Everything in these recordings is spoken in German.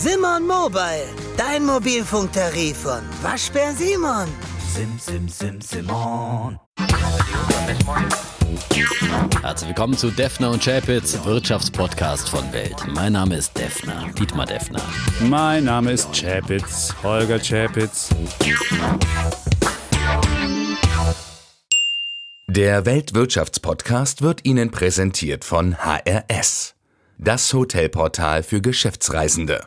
Simon Mobile, dein Mobilfunktarif von Waschbär Simon. Sim, sim, sim, Simon. Herzlich willkommen zu Defner und Chapitz, Wirtschaftspodcast von Welt. Mein Name ist Defner, Dietmar Defner. Mein Name ist Chapitz, Holger Chapitz. Der Weltwirtschaftspodcast wird Ihnen präsentiert von HRS, das Hotelportal für Geschäftsreisende.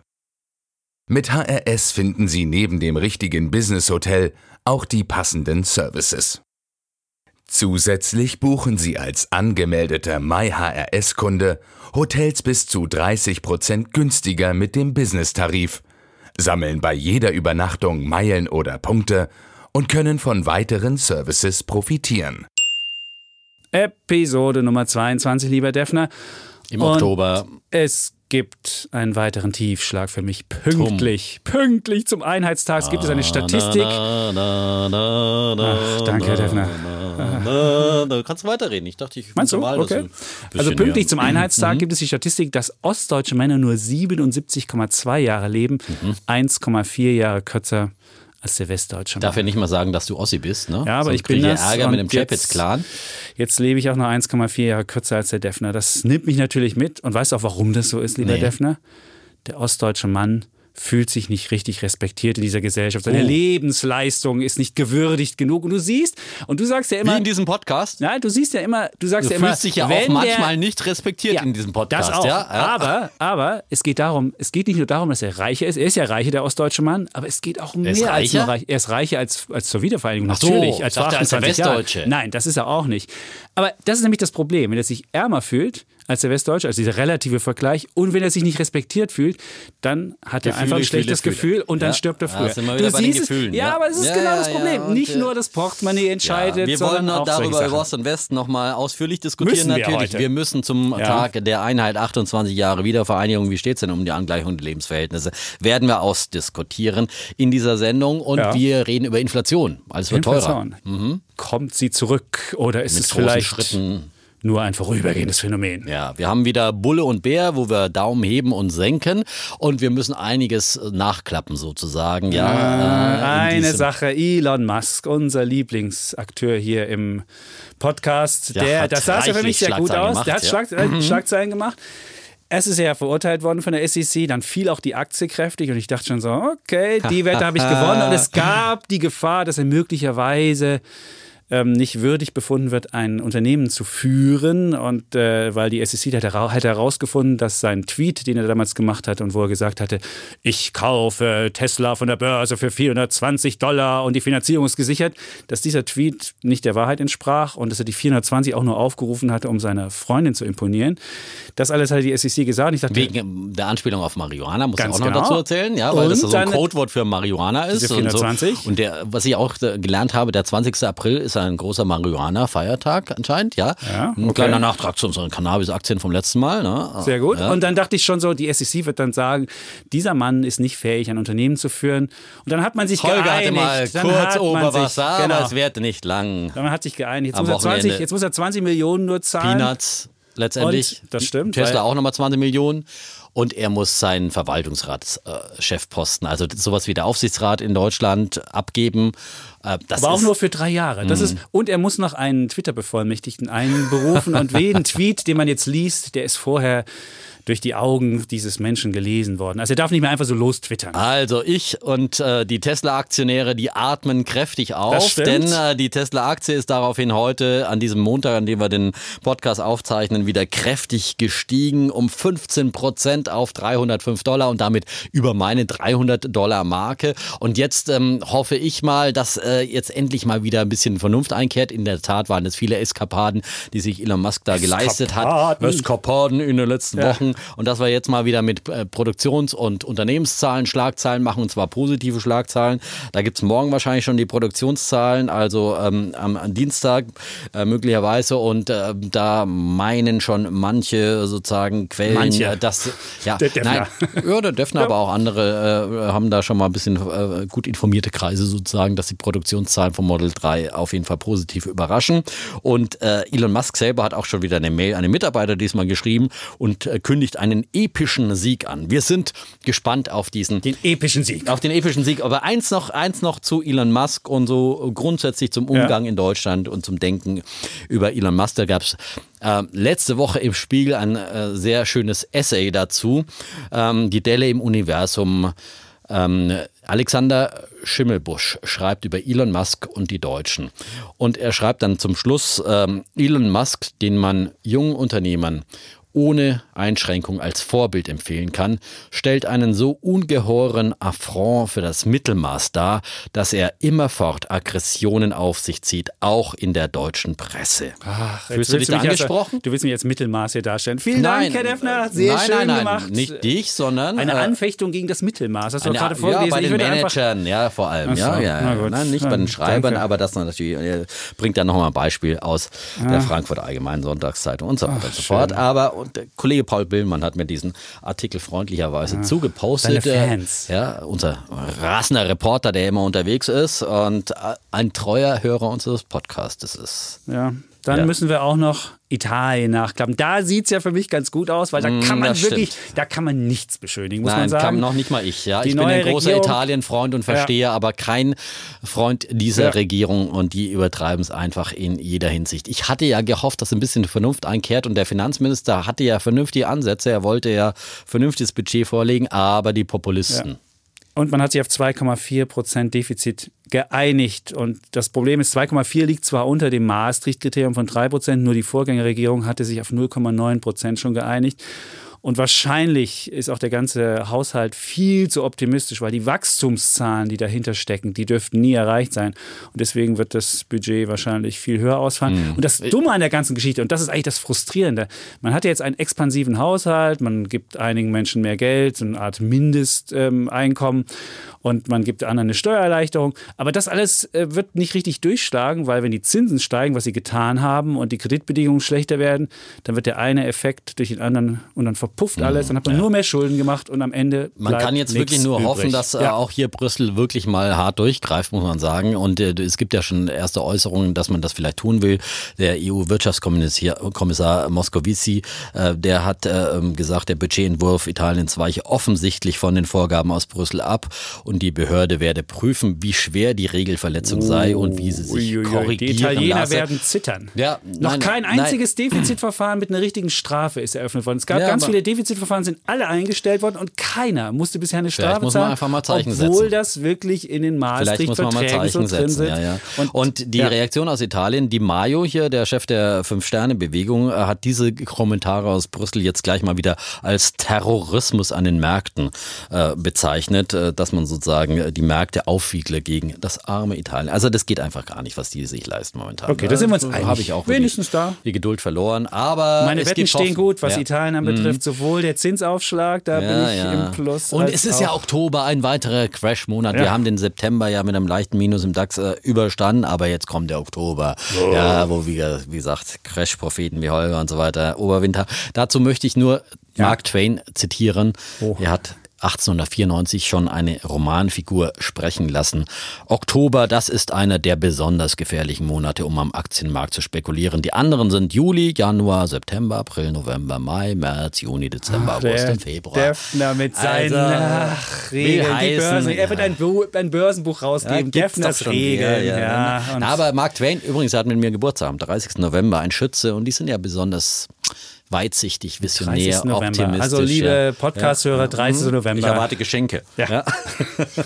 Mit HRS finden Sie neben dem richtigen Business-Hotel auch die passenden Services. Zusätzlich buchen Sie als angemeldeter MyHRS-Kunde Hotels bis zu 30% günstiger mit dem Business-Tarif, sammeln bei jeder Übernachtung Meilen oder Punkte und können von weiteren Services profitieren. Episode Nummer 22, lieber Defner. Im Und Oktober. Es gibt einen weiteren Tiefschlag für mich. Pünktlich, pünktlich zum Einheitstag gibt es eine Statistik. Na, na, na, Ach, danke, Herr Defner. na, na. Du kannst weiterreden. Ich dachte, ich Meinst du? dass Okay. Also pünktlich Mhm. zum Einheitstag gibt es die Statistik, dass ostdeutsche Männer nur 77,2 Jahre leben, Mhm. 1,4 Jahre kürzer als der westdeutsche Mann. Darf ja nicht mal sagen, dass du Ossi bist, ne? Ja, aber Sonst ich bin das. Ärger mit dem jetzt- Chapitz-Clan. Jetzt lebe ich auch noch 1,4 Jahre kürzer als der Defner. Das nimmt mich natürlich mit. Und weißt du auch, warum das so ist, lieber Nee. Defner? Der ostdeutsche Mann fühlt sich nicht richtig respektiert in dieser Gesellschaft. Seine Oh. Lebensleistung ist nicht gewürdigt genug. Und du siehst, und du sagst ja Wie immer, in diesem Podcast. nein, du siehst ja immer, du sagst Du ja immer, fühlst dich ja auch manchmal der, nicht respektiert ja, in diesem Podcast. Das auch. Ja? Aber, aber es geht darum, es geht nicht nur darum, dass er reicher ist. Er ist ja reicher, der ostdeutsche Mann, aber es geht auch um ist mehr als reicher? nur reich. Er ist reicher als, als zur Wiedervereinigung. Ach so, natürlich, als ich dachte, als der 28 Jahren. Westdeutsche. Nein, das ist er auch nicht. Aber das ist nämlich das Problem, wenn er sich ärmer fühlt als der Westdeutsche, also dieser relative Vergleich, und wenn er sich nicht respektiert fühlt, dann hat er Gefühle, einfach ein schlechtes Gefühle. Gefühl und dann Ja. stirbt er Ja, früher. sind wir wieder den es, Gefühlen, ja, ja. aber das ist Ja, genau ja, das ja, Problem. nicht äh, nur das Portemonnaie entscheidet, wir sondern wollen auch darüber über. Ost und West nochmal ausführlich diskutieren Müssen wir natürlich. heute. Wir müssen zum Ja. Tag der Einheit 28 Jahre Wiedervereinigung, wie steht es denn um die Angleichung der Lebensverhältnisse, werden wir ausdiskutieren in dieser Sendung und Ja. wir reden über Inflation. Alles wird teurer. Inflation. Kommt sie zurück oder ist Mit es vielleicht Schritten. Nur ein vorübergehendes Phänomen? Ja, wir haben wieder Bulle und Bär, wo wir Daumen heben und senken und wir müssen einiges nachklappen sozusagen. Ja, äh, in Eine Sache, Elon Musk, unser Lieblingsakteur hier im Podcast, Ja, der, das sah ja für mich sehr gut aus. der hat gemacht, ja. Mhm. Schlag, äh, Schlagzeilen gemacht. Es ist ja verurteilt worden von der SEC, dann fiel auch die Aktie kräftig und ich dachte schon so, okay, die Wette habe ich gewonnen und es gab die Gefahr, dass er möglicherweise ähm, nicht würdig befunden wird, ein Unternehmen zu führen. Und äh, weil die SEC hat, hat herausgefunden, dass sein Tweet, den er damals gemacht hat und wo er gesagt hatte, ich kaufe Tesla von der Börse für 420 Dollar und die Finanzierung ist gesichert, dass dieser Tweet nicht der Wahrheit entsprach und dass er die 420 auch nur aufgerufen hatte, um seiner Freundin zu imponieren. Das alles hat die SEC gesagt. Dachte, Wegen der Anspielung auf Marihuana muss ich auch noch genau. dazu erzählen, ja, weil das Und so ein Codewort für Marihuana ist. Und, so. 420. und der, was ich auch äh, gelernt habe, der 20. April ist ein großer Marihuana-Feiertag anscheinend, ja. Ja, Ein okay. kleiner Nachtrag zu unseren Cannabis-Aktien vom letzten Mal. Ne? Sehr gut. Ja. Und dann dachte ich schon so, die SEC wird dann sagen, dieser Mann ist nicht fähig, ein Unternehmen zu führen. Und dann hat man sich Holger geeinigt. hatte mal dann kurz Oberwasser, sich, aber genau, es wird nicht lang. Man hat sich geeinigt. Jetzt Am muss, er 20, Wochenende. jetzt muss er 20 Millionen nur zahlen. Peanuts letztendlich. Und, das stimmt, Tesla auch nochmal 20 Millionen. Und er muss seinen Verwaltungsratschefposten, also sowas wie der Aufsichtsrat in Deutschland, abgeben. Äh, Das Aber auch nur für drei Jahre. Das ist, und er muss noch einen Twitter-Bevollmächtigten einberufen. und jeden Tweet, den man jetzt liest, der ist vorher durch die Augen dieses Menschen gelesen worden. Also er darf nicht mehr einfach so lostwittern. Also ich und äh, die Tesla-Aktionäre, die atmen kräftig auf, denn äh, die Tesla-Aktie ist daraufhin heute an diesem Montag, an dem wir den Podcast aufzeichnen, wieder kräftig gestiegen um 15 Prozent auf 305 Dollar und damit über meine 300 Dollar Marke. Und jetzt ähm, hoffe ich mal, dass äh, jetzt endlich mal wieder ein bisschen Vernunft einkehrt. In der Tat waren es viele Eskapaden, die sich Elon Musk da geleistet hat. Eskapaden. Eskapaden in den letzten Ja. Wochen. Und dass wir jetzt mal wieder mit äh, Produktions- und Unternehmenszahlen Schlagzeilen machen, und zwar positive Schlagzeilen. Da gibt's morgen wahrscheinlich schon die Produktionszahlen, also ähm, am, am Dienstag äh, möglicherweise. Und äh, da meinen schon manche sozusagen Quellen, Manche. äh, dass ja, Der Defner. nein, ja, der Defner, aber auch andere äh, haben da schon mal ein bisschen äh, gut informierte Kreise sozusagen, dass die Produktionszahlen vom Model 3 auf jeden Fall positiv überraschen. Und Elon Musk selber hat auch schon wieder eine Mail an den Mitarbeiter diesmal geschrieben und kündigt kündigt einen epischen Sieg an. Wir sind gespannt auf diesen Den epischen Sieg. auf den epischen Sieg. Aber eins noch, eins noch zu Elon Musk und so grundsätzlich zum Umgang in Deutschland und zum Denken über Elon Musk. Da gab es äh, letzte Woche im Spiegel ein äh, sehr schönes Essay dazu. Ähm, die Delle im Universum. Ähm, Alexander Schimmelbusch schreibt über Elon Musk und die Deutschen. Und er schreibt dann zum Schluss, ähm, Elon Musk, den man jungen Unternehmern ohne Einschränkung als Vorbild empfehlen kann, stellt einen so ungeheuren Affront für das Mittelmaß dar, dass er immerfort Aggressionen auf sich zieht, auch in der deutschen Presse. Ach, Fühlst du dich also- angesprochen? du willst mich jetzt Mittelmaß hier darstellen. Vielen Dank, Herr Deffner. Sehr nein, schön nein, nein, gemacht. Nicht dich, sondern Eine äh, Anfechtung gegen das Mittelmaß. Hast du eine- gerade ja, vorgelesen. bei Ich den Managern, ja, vor allem. So, ja, ja, ja. gut. Nein, nicht bei Ja, den Schreibern, danke. aber das natürlich er bringt dann nochmal ein Beispiel aus der Frankfurter Allgemeinen Sonntagszeitung und so weiter und so fort. Aber und der Kollege Paul Billmann hat mir diesen Artikel freundlicherweise zugepostet. Seine Äh, Fans. Ja, unser rasender Reporter, der immer unterwegs ist und äh, ein treuer Hörer unseres Podcasts ist. Ja. Dann Ja. müssen wir auch noch Italien nachklappen. Da sieht es ja für mich ganz gut aus, weil da kann man Mm, das wirklich, da kann man nichts beschönigen, muss Nein, man sagen. kann noch nicht mal ich. Ja. Die ich bin ein großer Italien-Freund und verstehe aber kein Freund dieser Ja. Regierung und die übertreiben es einfach in jeder Hinsicht. Ich hatte ja gehofft, dass ein bisschen Vernunft einkehrt und der Finanzminister hatte ja vernünftige Ansätze. Er wollte ja vernünftiges Budget vorlegen, aber die Populisten. Und man hat sich auf 2,4 Prozent Defizit geeinigt. Und das Problem ist, 2,4 liegt zwar unter dem Maastricht-Kriterium von 3 Prozent, nur die Vorgängerregierung hatte sich auf 0,9 Prozent schon geeinigt. Und wahrscheinlich ist auch der ganze Haushalt viel zu optimistisch, weil die Wachstumszahlen, die dahinter stecken, die dürften nie erreicht sein. Und deswegen wird das Budget wahrscheinlich viel höher ausfallen. Und das Dumme an der ganzen Geschichte, und das ist eigentlich das Frustrierende, man hat ja jetzt einen expansiven Haushalt, man gibt einigen Menschen mehr Geld, so eine Art Mindesteinkommen und man gibt anderen eine Steuererleichterung. Aber das alles äh, wird nicht richtig durchschlagen, weil wenn die Zinsen steigen, was sie getan haben und die Kreditbedingungen schlechter werden, dann wird der eine Effekt durch den anderen und dann verpufft alles, dann hat man nur mehr Schulden gemacht und am Ende Man kann jetzt wirklich nur übrig. hoffen, dass äh, ja. auch hier Brüssel wirklich mal hart durchgreift, muss man sagen. Und äh, es gibt ja schon erste Äußerungen, dass man das vielleicht tun will. Der EU-Wirtschaftskommissar Moscovici, äh, der hat äh, ähm, gesagt, der Budgetentwurf Italiens weiche offensichtlich von den Vorgaben aus Brüssel ab und die Behörde werde prüfen, wie schwer die Regelverletzung sei und wie sie sich Uiuiui, korrigieren Die Italiener lasse. werden zittern. Ja, Noch nein, kein nein. einziges Defizitverfahren mit einer richtigen Strafe ist eröffnet worden. Es gab Ja, ganz viele Defizitverfahren, sind alle eingestellt worden und keiner musste bisher eine Strafe muss man zahlen, einfach mal Zeichen obwohl setzen. das wirklich in den Maastricht-Verträgen so drin setzen. sind. Ja, ja. Und, Und, die. Reaktion aus Italien, Di Maio hier, der Chef der Fünf-Sterne-Bewegung, äh, hat diese Kommentare aus Brüssel jetzt gleich mal wieder als Terrorismus an den Märkten äh, bezeichnet, äh, dass man sozusagen äh, die Märkte aufwiegle gegen das arme Italien. Also das geht einfach gar nicht, was die sich leisten momentan. Okay, da sind wir uns Äh, einig. Habe ich auch Wenigstens da. die Geduld verloren. Aber Meine Wetten stehen gut, was Ja. Mhm. Italien anbetrifft. Sowohl der Zinsaufschlag, da bin ich im Plus. Und es ist ja Oktober, ein weiterer Crash-Monat. Ja. Wir haben den September ja mit einem leichten Minus im DAX äh, überstanden, aber jetzt kommt der Oktober, ja, wo wir, wie gesagt, Crash-Propheten wie Holger und so weiter, Oberwinter. Dazu möchte ich nur Mark Twain zitieren. Er hat 1894 schon eine Romanfigur sprechen lassen. Oktober, das ist einer der besonders gefährlichen Monate, um am Aktienmarkt zu spekulieren. Die anderen sind Juli, Januar, September, April, November, Mai, März, Juni, Dezember, August Der und Februar. Defner mit seinen Also, ach, Regeln, die Börsen. Er wird ja. ein, Bu ein Börsenbuch Ja, rausgeben. gibt's Defners. Regeln. Ja, Ja, ja, Na, aber Mark Twain übrigens hat mit mir Geburtstag am 30. November, ein Schütze und die sind ja besonders weitsichtig, visionär, 30. November. optimistisch. Also liebe ja. Podcast-Hörer, 30. Mhm. November. Ich erwarte Geschenke. Ja.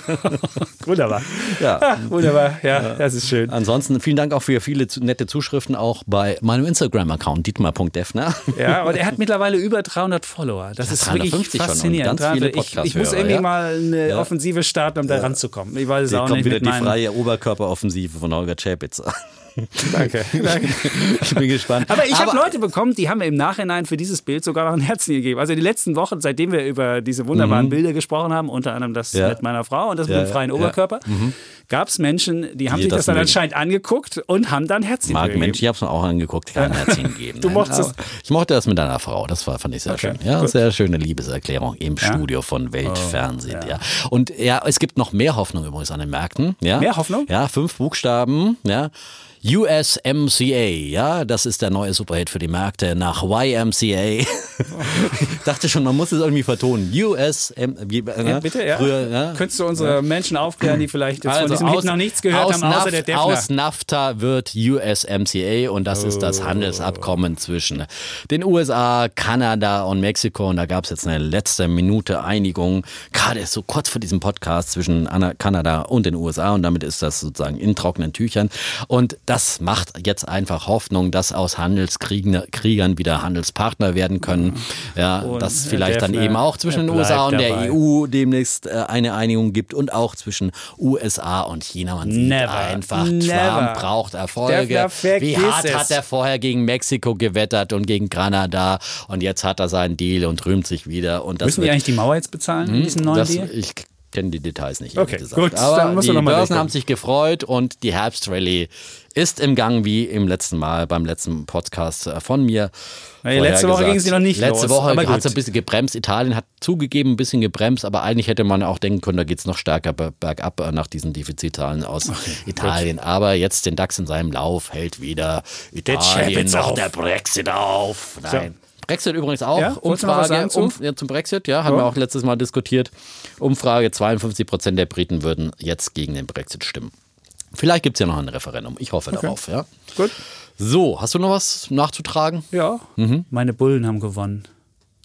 Wunderbar. Ja. Ah, wunderbar. Ja, das ist schön. Ansonsten vielen Dank auch für viele nette Zuschriften auch bei meinem Instagram-Account dietmar.defner. Ja, und er hat mittlerweile über 300 Follower. Das ist wirklich 350 schon und faszinierend. ganz viele 300. ich, ich muss irgendwie ja. mal eine Ja. Offensive starten, um da ranzukommen. Ich weiß es Hier auch kommt nicht wieder mit die meinen- freie Oberkörperoffensive von Holger Czapitz. Danke. Danke. Ich bin gespannt. Aber ich habe Leute bekommen, die haben mir im Nachhinein für dieses Bild sogar noch ein Herzen gegeben. Also die letzten Wochen, seitdem wir über diese wunderbaren Bilder gesprochen haben, unter anderem das Mhm. Ja. mit meiner Frau und das Ja, mit dem freien ja. Mhm. Oberkörper, gab es Menschen, die haben Die sich das das, dann mögen. anscheinend angeguckt und haben dann Herzchen Mag gegeben. Mensch, ich habe es mir auch angeguckt, kein Herzchen gegeben. Du Nein, mochtest es. Ich mochte das mit deiner Frau, das war, fand ich sehr Okay, schön. Ja, gut. sehr schöne Liebeserklärung im Studio von Weltfernsehen. Oh, ja. Und ja, es gibt noch mehr Hoffnung übrigens an den Märkten. Ja? Mehr Hoffnung? Ja, fünf Buchstaben. Ja. USMCA, ja, das ist der neue Superhit für die Märkte nach YMCA. ich dachte schon, man muss es irgendwie vertonen. USM, wie, Ja, bitte, ja. Früher, ja. Könntest du unsere Menschen aufklären, die vielleicht jetzt von Also diesem Hit noch nichts gehört aus haben, außer der Defner? Aus NAFTA wird USMCA und das ist Oh. das Handelsabkommen zwischen den USA, Kanada und Mexiko. Und da gab es jetzt eine letzte Minute Einigung, gerade so kurz vor diesem Podcast zwischen Ana- Kanada und den USA. Und damit ist das sozusagen in trockenen Tüchern. Und das macht jetzt einfach Hoffnung, dass aus Handelskriegern Kriegern wieder Handelspartner werden können. Ja, Und dass Herr vielleicht dann eben auch zwischen den USA und der dabei. EU demnächst äh, eine Einigung gibt und auch zwischen USA und China. Man sieht Never. einfach, Never. Trump braucht Erfolge. Wie hart hat er vorher gegen Mexiko gewettert und gegen Kanada und jetzt hat er seinen Deal und rühmt sich wieder. Und das Müssen die wird- eigentlich die Mauer jetzt bezahlen in diesem neuen das, Deal? ich kenne die Details nicht. Okay, gesagt. gut, Aber die Börsen haben sich gefreut und die Herbstrallye ist im Gang wie im letzten Mal, beim letzten Podcast äh, von mir. Nee, letzte Woche ging sie noch nicht Letzte los, Woche hat gut. es ein bisschen gebremst. Italien hat zugegeben, ein bisschen gebremst, aber eigentlich hätte man auch denken können, da geht es noch stärker ber- bergab äh, nach diesen Defizitzahlen aus Italien. Aber jetzt den DAX in seinem Lauf hält wieder Italien noch auf. der Brexit auf. Nein. Brexit übrigens auch. Ja, Umfrage sagen zu? um, ja, zum Brexit, ja, haben Ja. wir auch letztes Mal diskutiert. Umfrage, 52 Prozent der Briten würden jetzt gegen den Brexit stimmen. Vielleicht gibt es ja noch ein Referendum. Ich hoffe darauf, ja. Gut. So, hast du noch was nachzutragen? Ja, meine Bullen haben gewonnen.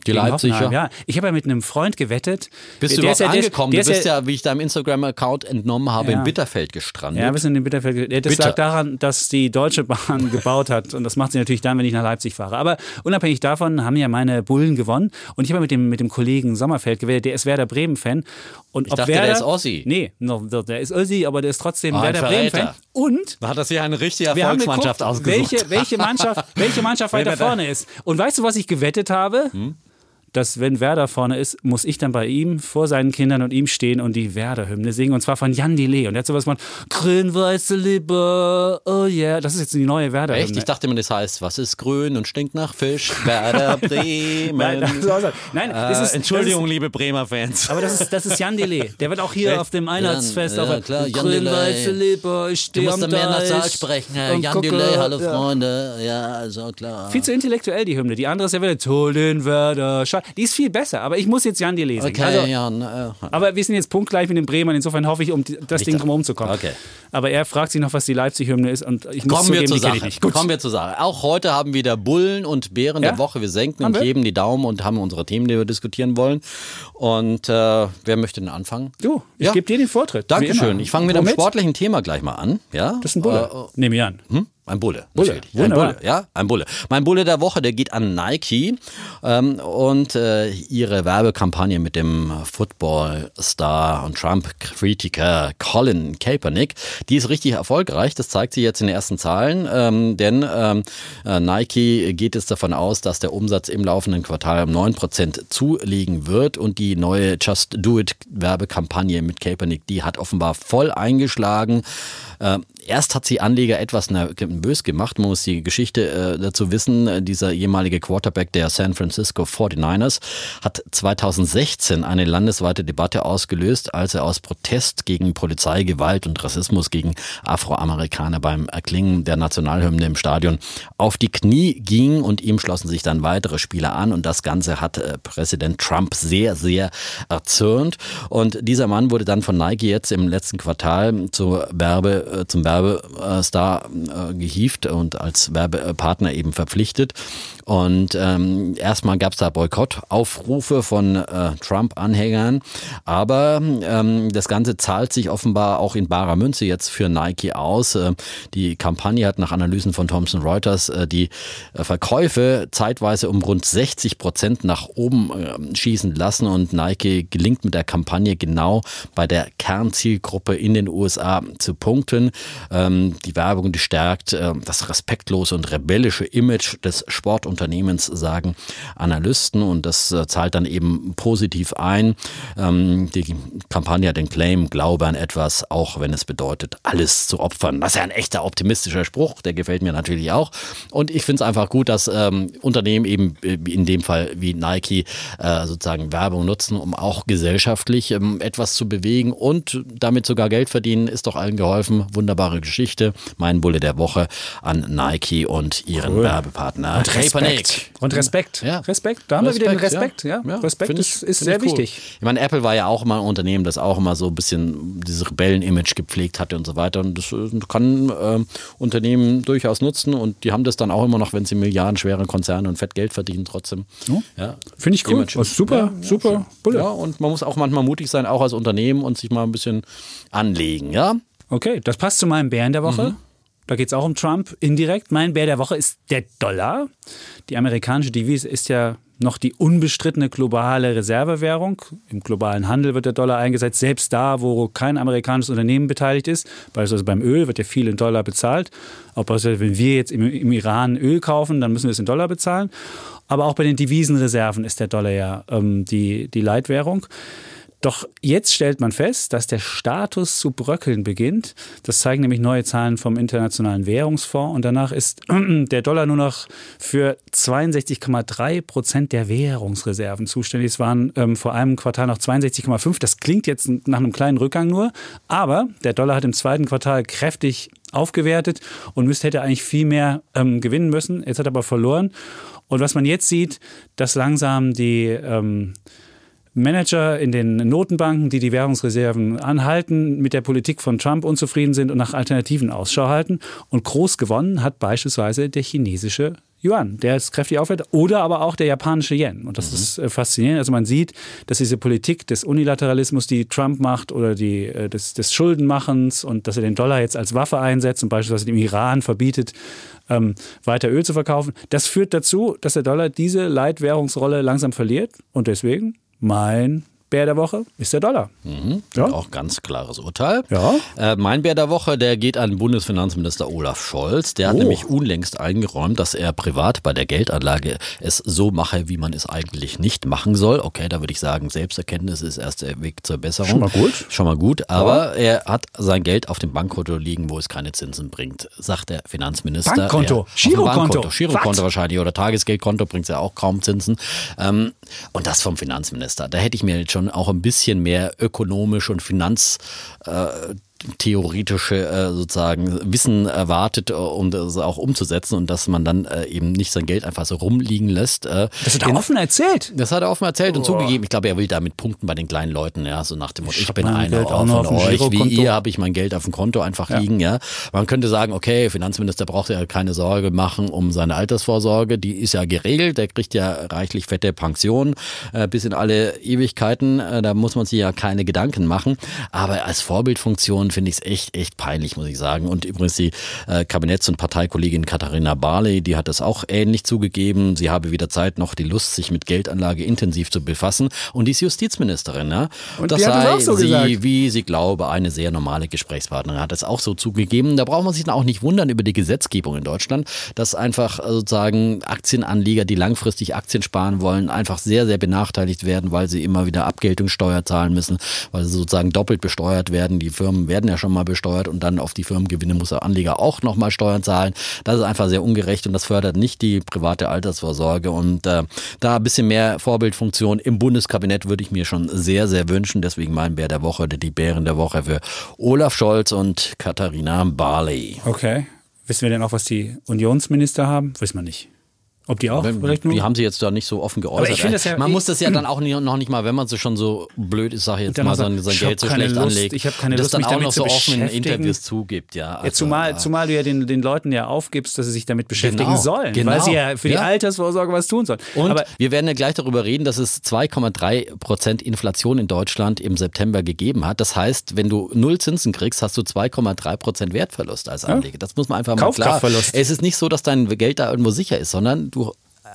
Die Leipziger? Hoffenheim, Ja, ich habe ja mit einem Freund gewettet. Bist du überhaupt ja- angekommen? der Du ist bist ja, wie ich deinem Instagram-Account entnommen habe, Ja. in Bitterfeld gestrandet. Ja, wir sind in Bitterfeld. Das Bitter. lag daran, dass die Deutsche Bahn gebaut hat. Und das macht sie natürlich dann, wenn ich nach Leipzig fahre. Aber unabhängig davon haben ja meine Bullen gewonnen. Und ich habe mit dem, mit dem Kollegen Sommerfeld gewählt. Der ist Werder Bremen-Fan. Und Ich ob dachte, Werder, der ist Ossi. Nee, no, der ist Ossi, aber der ist trotzdem Oh, Werder Bremen-Fan. Und Da hat das hier eine richtige Erfolgsmannschaft ausgesucht. welche, welche Mannschaft, welche Mannschaft weiter vorne ist. Und weißt du, was ich gewettet habe? Hm? Dass, wenn Werder vorne ist, muss ich dann bei ihm vor seinen Kindern und ihm stehen und die Werder-Hymne singen. Und zwar von Jan Delay. Und der hat sowas von Grün-Weiße Liebe, oh yeah. Das ist jetzt die neue Werder-Hymne. Echt? Ich dachte mir, das heißt, was ist grün und stinkt nach Fisch? Werder Bremen. Nein, das ist, nein, Äh, ist, Entschuldigung, Das liebe Bremer Fans. ist, aber das ist, das ist Jan Delay. Der wird auch hier Echt? auf dem Einheitsfest Jan, auf ja, klar, Jan Grün-Weiße. Liebe, ich Du stehe musst am da mehr Nasal sprechen. Und Jan Delay, hallo ja. Freunde. Ja, also klar. Viel zu intellektuell, die Hymne. Die andere ist ja wieder Toll den Werder. Scha- Die ist viel besser, aber ich muss jetzt Jan Delay singen. Okay, also, Jan. Äh, Aber wir sind jetzt punktgleich mit den Bremern, insofern hoffe ich, um die- das Ding drum rumzukommen. Okay. Aber er fragt sich noch, was die Leipzig-Hymne ist und ich muss Kommen wir zugeben, zur die kenne Sache. ich nicht. Gut. Kommen wir zur Sache. Auch heute haben wir wieder Bullen und Bären Ja? der Woche. Wir senken Haben und wir? heben die Daumen und haben unsere Themen, die wir diskutieren wollen. Und äh, wer möchte denn anfangen? Du, ich Ja. gebe dir den Vortritt. Dankeschön. Ich fange mit einem sportlichen Thema gleich mal an. Ja? Das ist ein Bulle. Äh, Nehme ich an. hm? Ein Bulle. Bulle. Ein. Bulle, ja, ein Bulle. Mein Bulle der Woche, der geht an Nike ähm, und äh, ihre Werbekampagne mit dem Football-Star und Trump-Kritiker Colin Kaepernick, die ist richtig erfolgreich. Das zeigt sich jetzt in den ersten Zahlen, ähm, denn ähm, äh, Nike geht es davon aus, dass der Umsatz im laufenden Quartal um 9% zulegen wird und die neue Just Do It Werbekampagne mit Kaepernick, die hat offenbar voll eingeschlagen. Äh, erst hat sie Anleger etwas nervös gemacht. Man muss die Geschichte äh, dazu wissen. Dieser ehemalige Quarterback der San Francisco 49ers hat 2016 eine landesweite Debatte ausgelöst, als er aus Protest gegen Polizeigewalt und Rassismus gegen Afroamerikaner beim Erklingen der Nationalhymne im Stadion auf die Knie ging und ihm schlossen sich dann weitere Spieler an und das Ganze hat äh, Präsident Trump sehr, sehr erzürnt. Und dieser Mann wurde dann von Nike jetzt im letzten Quartal zur Werbe, äh, zum Werbestar äh, gehievt und als Werbepartner eben verpflichtet. Und ähm, erstmal gab es da Boykottaufrufe von äh, Trump-Anhängern, aber ähm, das Ganze zahlt sich offenbar auch in barer Münze jetzt für Nike aus. Äh, die Kampagne hat nach Analysen von Thomson Reuters äh, die äh, Verkäufe zeitweise um rund 60 Prozent nach oben äh, schießen lassen und Nike gelingt mit der Kampagne genau bei der Kernzielgruppe in den USA zu punkten. Ähm, die Werbung, die stärkt zeigt äh, das respektlose und rebellische Image des Sportunternehmens, sagen Analysten. Und das äh, zahlt dann eben positiv ein. Ähm, die Kampagne hat den Claim, glaube an etwas, auch wenn es bedeutet, alles zu opfern. Das ist ja ein echter optimistischer Spruch, der gefällt mir natürlich auch. Und ich finde es einfach gut, dass ähm, Unternehmen eben äh, in dem Fall wie Nike äh, sozusagen Werbung nutzen, um auch gesellschaftlich ähm, etwas zu bewegen und damit sogar Geld verdienen, ist doch allen geholfen. Wunderbare Geschichte. Mein Bulle der Woche an Nike und ihren Cool. Werbepartner Kaepernick. Respekt. Und Respekt. Ja. Respekt. Da haben wir wieder den Respekt. Ja. Ja, Respekt ich- ist, sehr cool. wichtig. Ich meine, Apple war ja auch immer ein Unternehmen, das auch immer so ein bisschen dieses Rebellen-Image gepflegt hatte und so weiter. Und das äh, kann ähm, Unternehmen durchaus nutzen und die haben das dann auch immer noch, wenn sie milliardenschwere Konzerne und fett Geld verdienen, trotzdem. Ja. Finde ich cool. Image. Was super, super Bulle. Ja, und man muss auch manchmal mutig sein, auch als Unternehmen und sich mal ein bisschen anlegen, ja? Okay, das passt zu meinem Bären der Woche. Da geht es auch um Trump indirekt. Mein Bär der Woche ist der Dollar. Die amerikanische Devise ist ja noch die unbestrittene globale Reservewährung. Im globalen Handel wird der Dollar eingesetzt, selbst da, wo kein amerikanisches Unternehmen beteiligt ist. Beispielsweise beim Öl wird ja viel in Dollar bezahlt. Auch wenn wir jetzt im, im Iran Öl kaufen, dann müssen wir es in Dollar bezahlen. Aber auch bei den Devisenreserven ist der Dollar ja ähm, die, die Leitwährung. Doch jetzt stellt man fest, dass der Status zu bröckeln beginnt. Das zeigen nämlich neue Zahlen vom Internationalen Währungsfonds. Und danach ist der Dollar nur noch für 62,3 Prozent der Währungsreserven zuständig. Es waren ähm, vor einem Quartal noch 62,5. Das klingt jetzt nach einem kleinen Rückgang nur. Aber der Dollar hat im zweiten Quartal kräftig aufgewertet und müsste hätte eigentlich viel mehr ähm, gewinnen müssen. Jetzt hat er aber verloren. Und was man jetzt sieht, dass langsam die ähm, Manager in den Notenbanken, die die Währungsreserven anhalten, mit der Politik von Trump unzufrieden sind und nach Alternativen Ausschau halten. Und groß gewonnen hat beispielsweise der chinesische Yuan, der ist kräftig aufwärts, oder aber auch der japanische Yen. Und das ist äh, faszinierend. Also man sieht, dass diese Politik des Unilateralismus, die Trump macht, oder die, äh, des, des Schuldenmachens und dass er den Dollar jetzt als Waffe einsetzt und beispielsweise dem Iran verbietet, ähm, weiter Öl zu verkaufen, das führt dazu, dass der Dollar diese Leitwährungsrolle langsam verliert. Und deswegen mein Bär der Woche ist der Dollar. Ja. Auch ganz klares Urteil. Ja. Äh, mein Bär der Woche, der geht an Bundesfinanzminister Olaf Scholz. Der hat Oh. nämlich unlängst eingeräumt, dass er privat bei der Geldanlage es so mache, wie man es eigentlich nicht machen soll. Okay, da würde ich sagen, Selbsterkenntnis ist erst der Weg zur Besserung. Schon mal gut. Schon mal gut. Aber er hat sein Geld auf dem Bankkonto liegen, wo es keine Zinsen bringt, sagt der Finanzminister. Bankkonto? Girokonto? Girokonto wahrscheinlich oder Tagesgeldkonto bringt ja auch kaum Zinsen. Ähm, und das vom Finanzminister. Da hätte ich mir jetzt schon auch ein bisschen mehr ökonomisch und finanz äh, theoretische äh, sozusagen Wissen erwartet, äh, um das auch umzusetzen und dass man dann äh, eben nicht sein Geld einfach so rumliegen lässt. Äh, Das hat er offen erzählt. das hat er offen erzählt und zugegeben. Ich glaube, er will damit punkten bei den kleinen Leuten, ja, so nach dem Motto, ich, hab bin einer auch von auf dem euch, wie ihr habe ich mein Geld auf dem Konto einfach liegen, ja. Man könnte sagen, okay, Finanzminister braucht ja keine Sorge machen um seine Altersvorsorge, die ist ja geregelt, der kriegt ja reichlich fette Pension äh, bis in alle Ewigkeiten, da muss man sich ja keine Gedanken machen, aber als Vorbildfunktion finde ich es echt, echt peinlich, muss ich sagen. Und übrigens die äh, Kabinetts- und Parteikollegin Katharina Barley, die hat das auch ähnlich zugegeben. Sie habe wieder Zeit, noch die Lust, sich mit Geldanlage intensiv zu befassen. Und die ist Justizministerin. Ja? Und das sei so sie, gesagt. wie sie glaube, eine sehr normale Gesprächspartnerin. Hat das auch so zugegeben. Da braucht man sich dann auch nicht wundern über die Gesetzgebung in Deutschland, dass einfach äh, sozusagen Aktienanleger, die langfristig Aktien sparen wollen, einfach sehr, sehr benachteiligt werden, weil sie immer wieder Abgeltungssteuer zahlen müssen, weil sie sozusagen doppelt besteuert werden. Die Firmen werden ja schon mal besteuert und dann auf die Firmengewinne muss der Anleger auch nochmal Steuern zahlen. Das ist einfach sehr ungerecht und das fördert nicht die private Altersvorsorge. Und äh, da ein bisschen mehr Vorbildfunktion im Bundeskabinett würde ich mir schon sehr, sehr wünschen. Deswegen mein Bär der Woche die Bären der Woche für Olaf Scholz und Katharina Barley. Okay. Wissen wir denn auch, was die Unionsminister haben? Wissen wir nicht. Ob die auch vielleicht nur. Die haben sie jetzt da nicht so offen geäußert. das ja- man ich- muss das ja dann auch nie, noch nicht mal, wenn man so schon so blöd ist, sage ich jetzt dann mal, noch sein, sein Geld so schlecht Lust, anlegt. ich hab keine und das Lust, dann mich auch damit noch zu so offen in beschäftigen. Interviews zugibt. Ja, Ja, also, zumal, ja. zumal du ja den, den Leuten ja aufgibst, dass sie sich damit beschäftigen Genau, sollen, genau. weil sie ja für die Ja. Altersvorsorge was tun sollen. Und Aber wir werden ja gleich darüber reden, dass es 2,3 Prozent Inflation in Deutschland im September gegeben hat. Das heißt, wenn du null Zinsen kriegst, hast du 2,3 Prozent Wertverlust als Anleger. Das muss man einfach mal klar. Es ist nicht so, dass dein Geld da irgendwo sicher ist, sondern du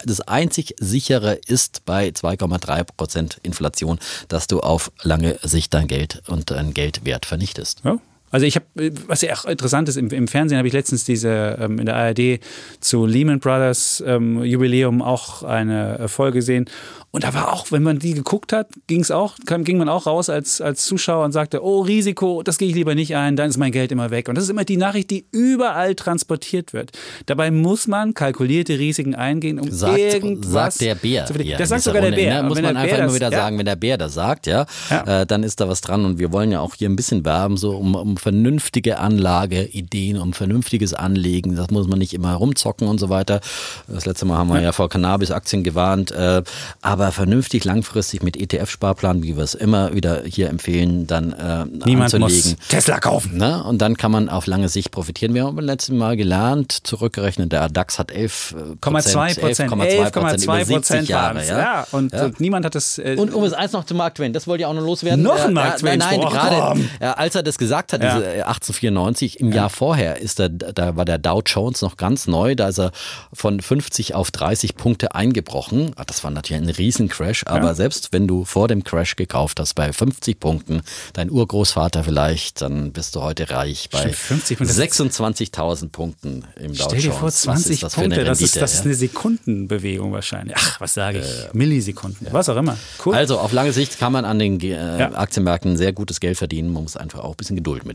das einzig sichere ist bei 2,3 Prozent Inflation, dass du auf lange Sicht dein Geld und dein Geldwert vernichtest. ja, Also ich habe, was ja auch interessant ist, im, im Fernsehen habe ich letztens diese ähm, in der ARD zu Lehman Brothers ähm, Jubiläum auch eine Folge gesehen. Und da war auch, wenn man die geguckt hat, ging es auch, kam, ging man auch raus als, als Zuschauer und sagte, oh, Risiko, das gehe ich lieber nicht ein, dann ist mein Geld immer weg. Und das ist immer die Nachricht, die überall transportiert wird. Dabei muss man kalkulierte Risiken eingehen, um sagt, irgendwas sagt der Bär. zu hier das sagt sogar der Runde, Bär. Ne? Muss man der einfach Bär immer das- wieder ja. sagen, wenn der Bär das sagt, ja, Ja. Äh, dann ist da was dran. Und wir wollen ja auch hier ein bisschen werben, so um, um vernünftige Anlageideen, um vernünftiges Anlegen. Das muss man nicht immer rumzocken und so weiter. Das letzte Mal haben wir ja, vor Cannabis-Aktien gewarnt. Äh, aber vernünftig langfristig mit ETF-Sparplan, wie wir es immer wieder hier empfehlen, dann äh, Niemand anzulegen. muss Tesla kaufen. Ne? Und dann kann man auf lange Sicht profitieren. Wir haben beim letzten Mal gelernt, zurückgerechnet, der DAX hat 11 11,2 Prozent. 11,2 Prozent über 11,2 70 Prozent Jahre. Ja? ja. Und, Ja. und niemand hat das. Äh, Und um es eins noch zu Mark Twain, das wollte ich auch noch loswerden. Noch ein Äh, Mark äh, Twain Nein, nein, gerade äh, als er das gesagt hat, Ja. Diese, äh, 1894, im Jahr vorher ist er, da war der Dow Jones noch ganz neu, da ist er von 50 auf 30 Punkte eingebrochen. Ah, Das war natürlich ein Riesencrash, aber selbst wenn du vor dem Crash gekauft hast bei 50 Punkten, dein Urgroßvater vielleicht, dann bist du heute reich bei Stimmt, 50 Punkte. 26.000 Punkten im Dow Stell dir Jones. vor, Was 20 ist das Punkte, das, ist, Rendite, das ja? ist eine Sekundenbewegung wahrscheinlich. Ach, was sage ich? Millisekunden, was auch immer. Cool. Also auf lange Sicht kann man an den äh, Ja. Aktienmärkten sehr gutes Geld verdienen. Man muss einfach auch ein bisschen Geduld mitbringen.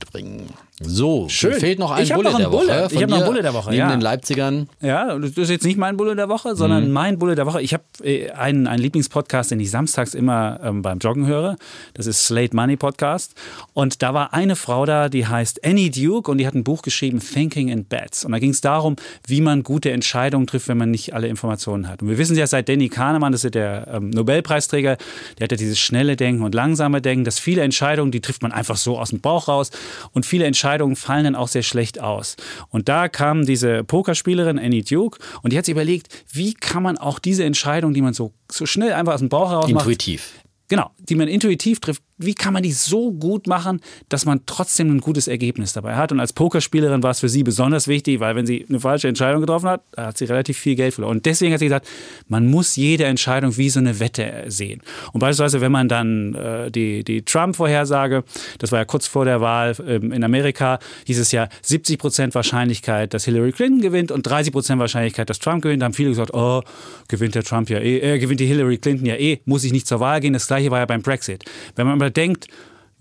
So, Schön. fehlt noch ein Ich Bulle noch der Woche. Bulle. Ich von hab noch einen Bulle der Woche, Neben ja. den Leipzigern. Ja, das ist jetzt nicht mein Bulle der Woche, sondern Mhm. mein Bulle der Woche. Ich habe äh, einen, einen Lieblingspodcast, den ich samstags immer ähm, beim Joggen höre. Das ist Slate Money Podcast. Und da war eine Frau da, die heißt Annie Duke und die hat ein Buch geschrieben, Thinking in Bets. Und da ging es darum, wie man gute Entscheidungen trifft, wenn man nicht alle Informationen hat. Und wir wissen ja seit Danny Kahnemann, das ist der ähm, Nobelpreisträger, der hat ja dieses schnelle Denken und langsame Denken, dass viele Entscheidungen, die trifft man einfach so aus dem Bauch raus. Und viele Entscheidungen fallen dann auch sehr schlecht aus. Und da kam diese Pokerspielerin Annie Duke und die hat sich überlegt, wie kann man auch diese Entscheidung, die man so, so schnell einfach aus dem Bauch heraus macht, Intuitiv. Genau, die man intuitiv trifft. Wie kann man die so gut machen, dass man trotzdem ein gutes Ergebnis dabei hat? Und als Pokerspielerin war es für sie besonders wichtig, weil wenn sie eine falsche Entscheidung getroffen hat, hat sie relativ viel Geld verloren. Und deswegen hat sie gesagt, man muss jede Entscheidung wie so eine Wette sehen. Und beispielsweise, wenn man dann äh, die, die Trump-Vorhersage, das war ja kurz vor der Wahl ähm, in Amerika, hieß es ja 70 Prozent Wahrscheinlichkeit, dass Hillary Clinton gewinnt und 30 Prozent Wahrscheinlichkeit, dass Trump gewinnt. Da haben viele gesagt, oh, gewinnt der Trump ja eh, äh, gewinnt die Hillary Clinton ja eh, muss ich nicht zur Wahl gehen. Das gleiche war ja beim Brexit. Wenn man aber denkt,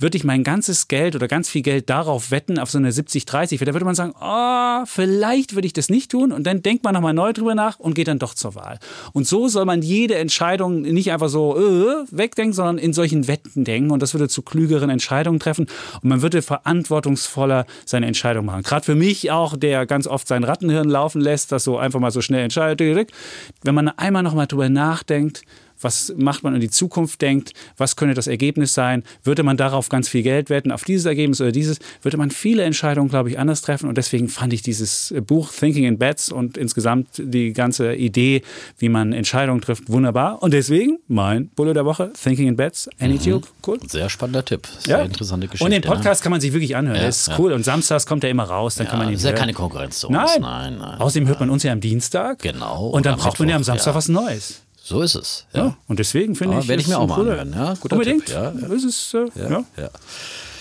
würde ich mein ganzes Geld oder ganz viel Geld darauf wetten, auf so eine 70-30, da würde man sagen, oh, vielleicht würde ich das nicht tun. Und dann denkt man nochmal neu drüber nach und geht dann doch zur Wahl. Und so soll man jede Entscheidung nicht einfach so äh, wegdenken, sondern in solchen Wetten denken. Und das würde zu klügeren Entscheidungen treffen. Und man würde verantwortungsvoller seine Entscheidung machen. Gerade für mich auch, der ganz oft sein Rattenhirn laufen lässt, das so einfach mal so schnell entscheidet. Wenn man einmal nochmal drüber nachdenkt, was macht man in die Zukunft denkt, was könnte das Ergebnis sein, würde man darauf ganz viel Geld wetten, auf dieses Ergebnis oder dieses, würde man viele Entscheidungen, glaube ich, anders treffen. Und deswegen fand ich dieses Buch Thinking in Bets und insgesamt die ganze Idee, wie man Entscheidungen trifft, wunderbar. Und deswegen mein Bulle der Woche, Thinking in Bets, Annie Duke, cool. Sehr spannender Tipp. Sehr interessante Geschichte. Und den ne? Podcast kann man sich wirklich anhören. Ja, der ist ja. cool. Und samstags kommt er immer raus, dann Ja, kann man ihn ist ja keine Konkurrenz zu uns. Nein. nein, nein. Außerdem hört man uns ja am Dienstag. Genau. Und dann braucht man ja am Samstag ja. was Neues. So ist es. Ja. Ja. Und deswegen finde Ja, ich. werde ich mir auch mal anhören, ja. Guter Unbedingt. Tipp, ja. Das ist, äh, ja. Ja.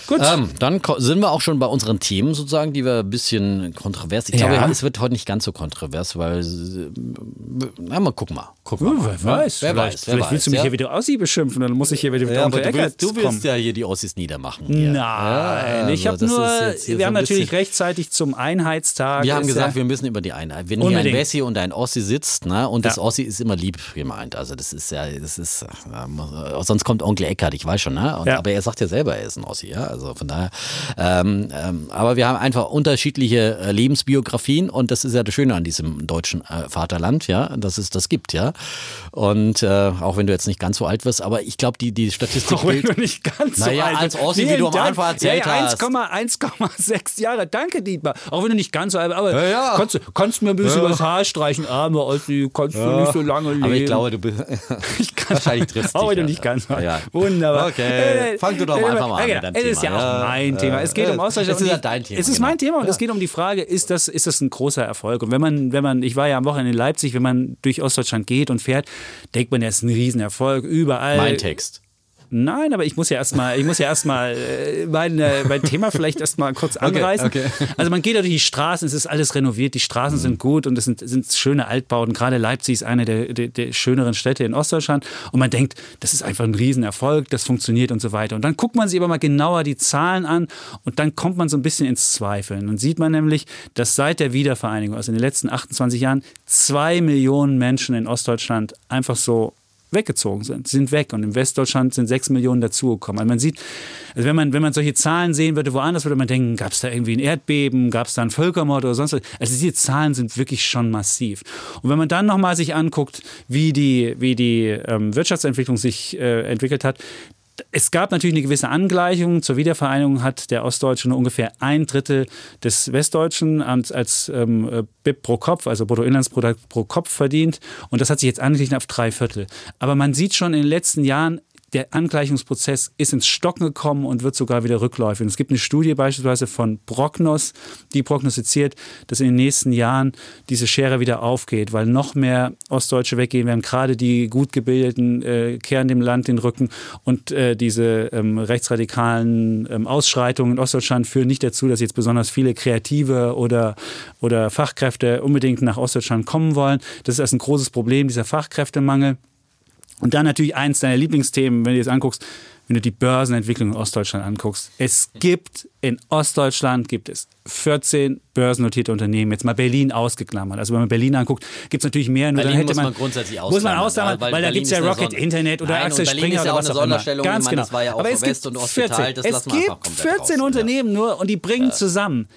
Gut. Ähm, dann sind wir auch schon bei unseren Themen sozusagen, die wir ein bisschen kontrovers. Ich glaube, Ja. es wird heute nicht ganz so kontrovers, weil äh, na, mal gucken mal. Wir Ja, mal. wer weiß. Wer vielleicht, weiß. Wer vielleicht willst du mich weiß, hier wieder Ossi beschimpfen, dann muss ich hier wieder ja, unter du willst, du Eckert willst ja hier die Ossis niedermachen. Hier. Nein, Ja, ich also habe nur, wir haben natürlich rechtzeitig zum Einheitstag. Wir haben gesagt, ja, wir müssen über die Einheit. Wenn hier ein Unbedingt. Wessi und ein Ossi sitzt, ne, und das Ja. Ossi ist immer lieb gemeint. Also das ist ja, das ist, äh, sonst kommt Onkel Eckart, ich weiß schon, ne? Und, Ja. Aber er sagt ja selber, er ist ein Ossi, ja. Also von daher. Ähm, ähm, aber wir haben einfach unterschiedliche äh, Lebensbiografien und das ist ja das Schöne an diesem deutschen äh, Vaterland, ja, dass es das gibt, ja. Und äh, auch wenn du jetzt nicht ganz so alt wirst, aber ich glaube, die, die Statistik Auch wenn gilt. du nicht ganz Naja, so alt als bist. Ossi, wie du am. Anfang erzählt ja, ja, hast. 1,1,6 Jahre. Danke, Dietmar. Auch wenn du nicht ganz so alt bist. Aber Ja, ja. Kannst, du, kannst mir ein bisschen Ja. was Haar streichen. Arme Ossi, kannst du nicht so lange leben. Aber ich glaube, du bist. Ich kann Wahrscheinlich triffst Auch dich, wenn du ja. nicht ganz alt Ja. Wunderbar. Okay. Äh, Fang du doch äh, einfach mal an mit deinem ist ja auch Ja. mein Thema. Es geht Ja. um Austausch. Es ist ja dein Thema, Es ist genau. mein Thema und es geht um die Frage, ist das, ist das ein großer Erfolg? Und wenn man, wenn man, ich war ja am Wochenende in Leipzig, wenn man durch Ostdeutschland geht und fährt, denkt man, das ist ein Riesenerfolg. Überall. Mein Text. Nein, aber ich muss ja erstmal, ich muss ja erstmal äh, mein, äh, mein Thema vielleicht erstmal kurz anreißen. Okay, okay. Also man geht durch die Straßen, es ist alles renoviert, die Straßen sind gut und es sind, sind schöne Altbauten. Gerade Leipzig ist eine der, der, der schöneren Städte in Ostdeutschland. Und man denkt, das ist einfach ein Riesenerfolg, das funktioniert und so weiter. Und dann guckt man sich aber mal genauer die Zahlen an und dann kommt man so ein bisschen ins Zweifeln. Und sieht man nämlich, dass seit der Wiedervereinigung, also in den letzten 28 Jahren, zwei Millionen Menschen in Ostdeutschland einfach so weggezogen sind. Sind weg und in Westdeutschland sind sechs Millionen dazugekommen. Also man sieht, also wenn man, wenn man solche Zahlen sehen würde, woanders würde man denken, gab es da irgendwie ein Erdbeben, gab es da einen Völkermord oder sonst was. Also diese Zahlen sind wirklich schon massiv. Und wenn man dann nochmal sich anguckt, wie die, wie die ähm, Wirtschaftsentwicklung sich äh, entwickelt hat, es gab natürlich eine gewisse Angleichung. Zur Wiedervereinigung hat der Ostdeutsche nur ungefähr ein Drittel des Westdeutschen als, als ähm, BIP pro Kopf, also Bruttoinlandsprodukt pro Kopf verdient. Und das hat sich jetzt angeglichen auf drei Viertel. Aber man sieht schon in den letzten Jahren, der Angleichungsprozess ist ins Stocken gekommen und wird sogar wieder rückläufig. Und es gibt eine Studie beispielsweise von Prognos, die prognostiziert, dass in den nächsten Jahren diese Schere wieder aufgeht, weil noch mehr Ostdeutsche weggehen werden. Gerade die gut gebildeten äh, kehren dem Land den Rücken und äh, diese ähm, rechtsradikalen ähm, Ausschreitungen in Ostdeutschland führen nicht dazu, dass jetzt besonders viele Kreative oder, oder Fachkräfte unbedingt nach Ostdeutschland kommen wollen. Das ist also ein großes Problem, dieser Fachkräftemangel. Und dann natürlich eins deiner Lieblingsthemen, wenn du jetzt anguckst, wenn du die Börsenentwicklung in Ostdeutschland anguckst. Es gibt in Ostdeutschland gibt es 14 börsennotierte Unternehmen. Jetzt mal Berlin ausgeklammert. Also wenn man Berlin anguckt, gibt es natürlich mehr. Nur Berlin dann hätte muss man, grundsätzlich Muss man ausklammern, ausklammern, weil, weil da gibt es ja Rocket Internet oder Nein, Axel und Springer ist ja oder auch was eine auch immer. Ganz meine, genau. das war ja auch Aber es gibt West und 14. geteilt. Das es gibt komplett 14 raus, ja. Unternehmen nur und die bringen zusammen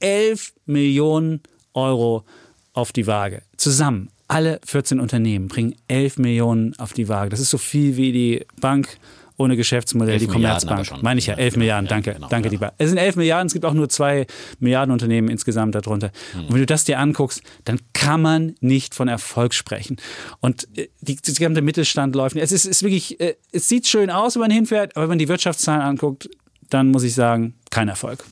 11 Millionen Euro auf die Waage. Zusammen. Alle 14 Unternehmen bringen 11 Millionen auf die Waage. Das ist so viel wie die Bank ohne Geschäftsmodell, 11 die Commerzbank. Meine ich ja, Ja, 11 genau. Milliarden, Ja, danke. genau, danke, ja. lieber. Es sind 11 Milliarden, es gibt auch nur zwei Milliarden Unternehmen insgesamt darunter. Hm. Und wenn du das dir anguckst, dann kann man nicht von Erfolg sprechen. Und äh, die, gesamte Mittelstand läuft. nicht. Es ist, ist wirklich, äh, es sieht schön aus, wenn man hinfährt, aber wenn man die Wirtschaftszahlen anguckt, dann muss ich sagen, kein Erfolg.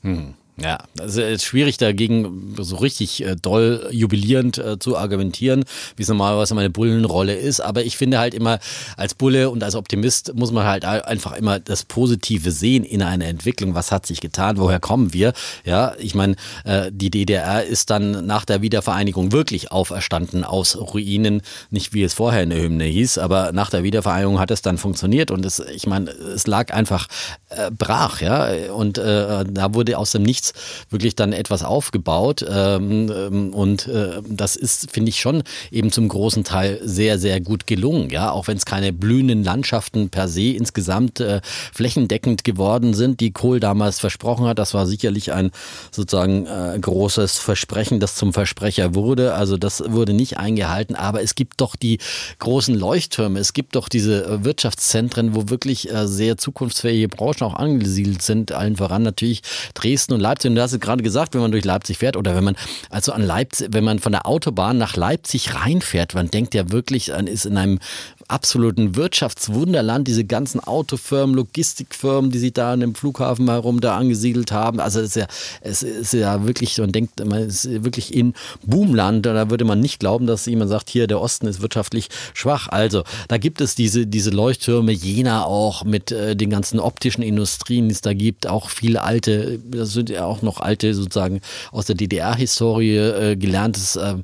Ja, also es ist schwierig dagegen so richtig äh, doll jubilierend äh, zu argumentieren, wie es normalerweise meine Bullenrolle ist. Aber ich finde halt immer, als Bulle und als Optimist muss man halt einfach immer das Positive sehen in einer Entwicklung. Was hat sich getan? Woher kommen wir? Ja, ich meine, äh, die DDR ist dann nach der Wiedervereinigung wirklich auferstanden aus Ruinen. Nicht wie es vorher in der Hymne hieß, aber nach der Wiedervereinigung hat es dann funktioniert und es, ich meine, es lag einfach äh, brach, ja. Und äh, da wurde aus dem Nichts wirklich dann etwas aufgebaut. Ähm, ähm, und äh, das ist, finde ich, schon eben zum großen Teil sehr, sehr gut gelungen, ja. Auch wenn es keine blühenden Landschaften per se insgesamt äh, flächendeckend geworden sind, die Kohl damals versprochen hat. Das war sicherlich ein sozusagen äh, großes Versprechen, das zum Versprecher wurde. Also das wurde nicht eingehalten, aber es gibt doch die großen Leuchttürme, es gibt doch diese Wirtschaftszentren, wo wirklich sehr zukunftsfähige Branchen auch angesiedelt sind, allen voran natürlich Dresden und Leipzig. Und du hast es gerade gesagt, wenn man durch Leipzig fährt oder wenn man also an Leipzig, wenn man von der Autobahn nach Leipzig reinfährt, man denkt ja wirklich, man ist in einem absoluten Wirtschaftswunderland, diese ganzen Autofirmen, Logistikfirmen, die sich da an dem Flughafen herum da angesiedelt haben. Also es ist ja, es ist ja wirklich, man denkt, man ist wirklich in Boomland. Da würde man nicht glauben, dass jemand sagt, hier der Osten ist wirtschaftlich schwach. Also da gibt es diese, diese Leuchttürme, Jena auch mit äh, den ganzen optischen Industrien, die es da gibt, auch viele alte, das sind ja auch noch alte sozusagen aus der DDR-Historie äh, gelerntes ähm,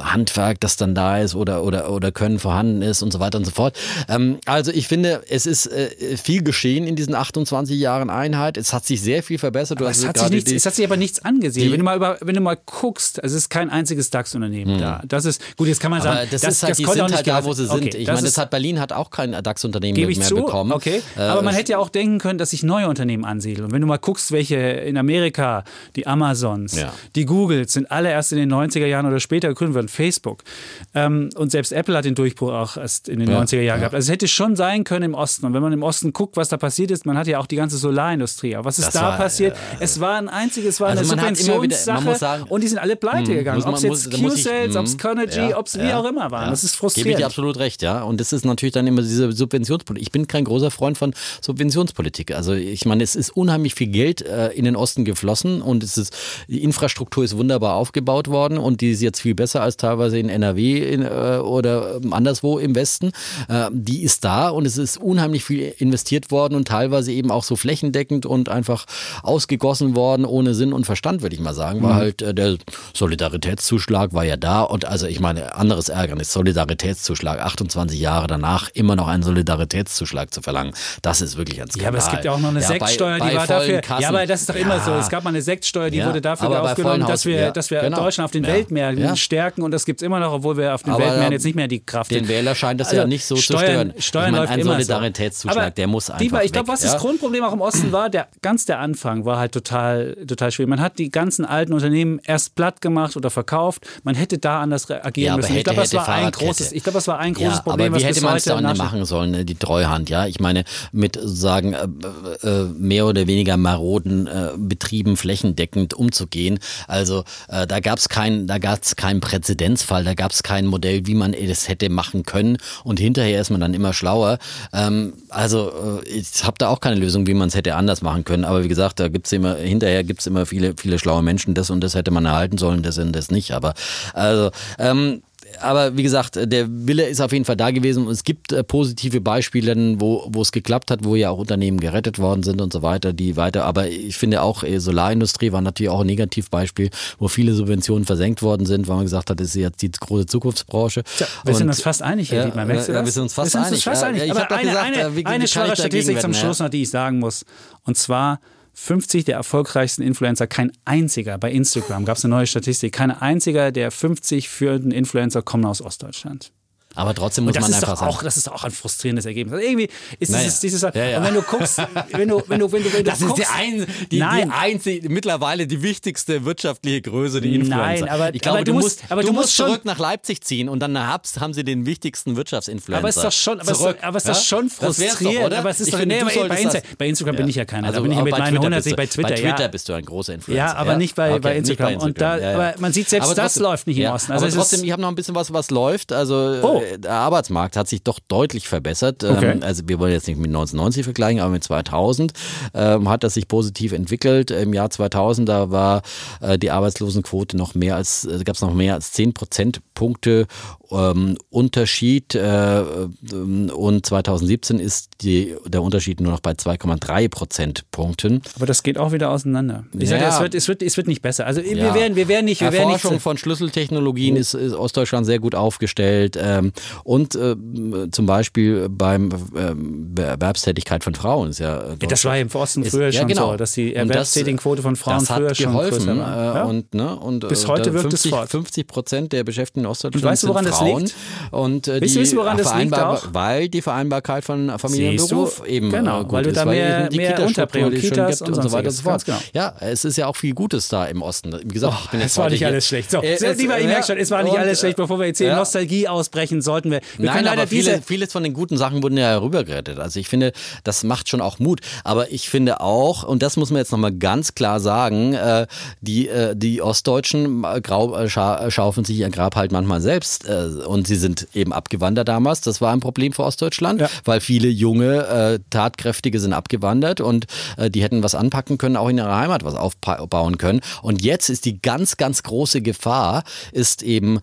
Handwerk, das dann da ist oder, oder, oder Können vorhanden ist und so weiter und so fort. Ähm, also ich finde, es ist äh, viel geschehen in diesen 28 Jahren Einheit. Es hat sich sehr viel verbessert. Du Aber hast es, hat sich nichts, die- es hat sich aber nichts angesehen. die- Wenn du, mal über, wenn du mal guckst, also es ist kein einziges DAX-Unternehmen da. Das ist, gut, jetzt kann man sagen, Hm. aber das, ist halt, die konnte auch sind nicht halt da, gerettet- wo sie Okay, sind. Ich das meine, das hat Berlin hat auch kein DAX-Unternehmen mehr ich zu, bekommen. okay. Äh, Aber man hätte ja auch denken können, dass sich neue Unternehmen ansiedeln. Und wenn du mal guckst, welche in Amerika, die Amazons, Ja. die Googles, sind alle erst in den 90er Jahren oder später gegründet worden, Facebook. Ähm, und selbst Apple hat den Durchbruch auch erst in den Ja, 90er Jahren ja. gehabt. Also es hätte schon sein können im Osten. Und wenn man im Osten guckt, was da passiert ist, man hat ja auch die ganze Solarindustrie. Aber was ist Das da war, passiert? äh, es war ein einziges, es war Also eine wieder- Subventionssache sagen- und die sind alle pleite Mhm. gegangen. Muss man- Ob es jetzt Q-Sales, ob es. Conergy, ob es wie auch immer waren. Das ist Gebe ich frustrierend. dir absolut recht, ja. Und das ist natürlich dann immer diese Subventionspolitik. Ich bin kein großer Freund von Subventionspolitik. Also ich meine, es ist unheimlich viel Geld äh, in den Osten geflossen und es ist, die Infrastruktur ist wunderbar aufgebaut worden und die ist jetzt viel besser als teilweise in NRW in, äh, oder anderswo im Westen. Äh, die ist da und es ist unheimlich viel investiert worden und teilweise eben auch so flächendeckend und einfach ausgegossen worden ohne Sinn und Verstand, würde ich mal sagen, weil mhm. halt äh, der Solidaritätszuschlag war ja da und also ich meine, anderes Ärgernis, Solidaritätszuschlag, 28 Jahre danach immer noch einen Solidaritätszuschlag zu verlangen, das ist wirklich ein Skandal. Ja, aber es gibt ja auch noch eine ja, Sektsteuer, die war dafür. Kassen. Ja, aber das ist doch immer ja. so. Es gab mal eine Sektsteuer, die ja, wurde dafür aufgenommen, dass wir, dass wir genau. Deutschland auf den Weltmärkten stärken und das gibt es immer noch, obwohl wir auf den aber Weltmärkten jetzt nicht mehr die Kraft haben. Den Wähler scheint das also, ja nicht so Steuern, zu stören. Steuern ich meine, ein Solidaritätszuschlag, so. der muss einfach. Dieber, ich glaube, was das Grundproblem auch im Osten war, der, ganz der Anfang war halt total, total schwierig. Man hat die ganzen alten Unternehmen erst platt gemacht oder verkauft. Man hätte da anders agieren müssen. ich glaube, das war ein großes, ich glaube, das war ein großes Problem. Aber wie hätte man es da machen sollen, ne, die Treuhand, ja? Ich meine, mit sagen äh, äh, mehr oder weniger maroden äh, Betrieben flächendeckend umzugehen. Also äh, da gab es keinen, Präzedenzfall, da gab es kein Modell, wie man es hätte machen können. Und hinterher ist man dann immer schlauer. Ähm, also äh, ich habe da auch keine Lösung, wie man es hätte anders machen können. Aber wie gesagt, da gibt's immer, hinterher gibt es immer viele, viele schlaue Menschen, das und das hätte man erhalten sollen, das und das nicht. Aber also ähm, aber wie gesagt, der Wille ist auf jeden Fall da gewesen und es gibt äh, positive Beispiele, wo, wo es geklappt hat, wo ja auch Unternehmen gerettet worden sind und so weiter, die weiter. Aber ich finde auch, äh, Solarindustrie war natürlich auch ein Negativbeispiel, wo viele Subventionen versenkt worden sind, weil man gesagt hat, das ist jetzt die große Zukunftsbranche. Tja, wir und, sind uns fast einig hier, ja, merkst du das? wir sind uns fast sind uns Fast einig. Ja, ich aber eine, gesagt, eine, wie, eine Statistik zum Schluss noch, die ich sagen muss. Und zwar 50 der erfolgreichsten Influencer, kein einziger bei Instagram, gab es eine neue Statistik, kein einziger der 50 führenden Influencer kommen aus Ostdeutschland. Aber trotzdem muss man einfach sagen. Auch, das ist auch ein frustrierendes Ergebnis. Also irgendwie ist naja. dieses, dieses ja, ja. und wenn du guckst, wenn du, wenn du, wenn du, wenn du das guckst, ist die, ein, die, nein. die einzige, mittlerweile die wichtigste wirtschaftliche Größe, die Influencer. Nein, aber, ich glaube, aber du, musst, aber du, du musst zurück nach Leipzig ziehen und dann hab's, haben sie den wichtigsten Wirtschaftsinfluencer. Aber ist doch schon, aber, zurück. Ist, aber ist das schon frustrierend. Doch, oder? Aber es ist ich doch, finde, nee, bei, Insta, bei, Instagram bin ich ja keiner. Also, da bin ich mit meinen 100 bei Twitter. Bei Twitter bist du ein großer Influencer. Ja, aber nicht bei Instagram. Und da, aber man sieht selbst das läuft nicht im Osten. Also trotzdem, ich habe noch ein bisschen was, was läuft. Also oh. äh, der Arbeitsmarkt Markt hat sich doch deutlich verbessert. Okay. Ähm, also wir wollen jetzt nicht mit 1990 vergleichen, aber mit 2000 ähm, hat das sich positiv entwickelt. Im Jahr 2000 da war äh, die Arbeitslosenquote noch mehr als äh, gab es noch mehr als 10 Prozentpunkte ähm, Unterschied äh, und 2017 ist die, der Unterschied nur noch bei 2,3 Prozentpunkten. Aber das geht auch wieder auseinander. Ich ja. sage, es, wird, es, wird, es wird nicht besser. Also wir, ja. werden, wir werden nicht. Wir Erforschung werden nicht von Schlüsseltechnologien ist, ist, Ostdeutschland sehr gut aufgestellt ähm, und äh, zum Beispiel beim äh, Erwerbstätigkeit von Frauen ist ja. ja das war im Osten ist, früher schon genau. so, dass die Erwerbstätigenquote von Frauen das früher schon geholfen, größer war. Äh, und, ne, und, Bis heute wirkt 50, es fort. 50 Prozent der Beschäftigten in Ostdeutschland und weißt du, woran das Frauen. Und äh, die wissen, woran das liegt auch? Weil die Vereinbarkeit von Familie und Beruf eben genau, äh, gut weil du ist, da mehr, die mehr die Kitas und, und so weiter und so fort. Genau. Ja, es ist ja auch viel Gutes da im Osten. Wie gesagt, oh, es war nicht alles schlecht. So, äh, es, lieber, ich merke schon, es war nicht alles schlecht. Bevor wir jetzt hier Nostalgie ausbrechen, sollten wir. wir Nein, aber viele, vieles von den guten Sachen wurden ja rübergerettet. Also ich finde, das macht schon auch Mut. Aber ich finde auch, und das muss man jetzt nochmal ganz klar sagen, äh, die, äh, die Ostdeutschen grau, äh, schaufeln sich ihr Grab halt manchmal selbst. Äh, und sie sind eben abgewandert damals. Das war ein Problem für Ostdeutschland, ja. weil viele junge, äh, tatkräftige sind abgewandert und äh, die hätten was anpacken können, auch in ihrer Heimat was aufbauen können. Und jetzt ist die ganz, ganz große Gefahr, ist eben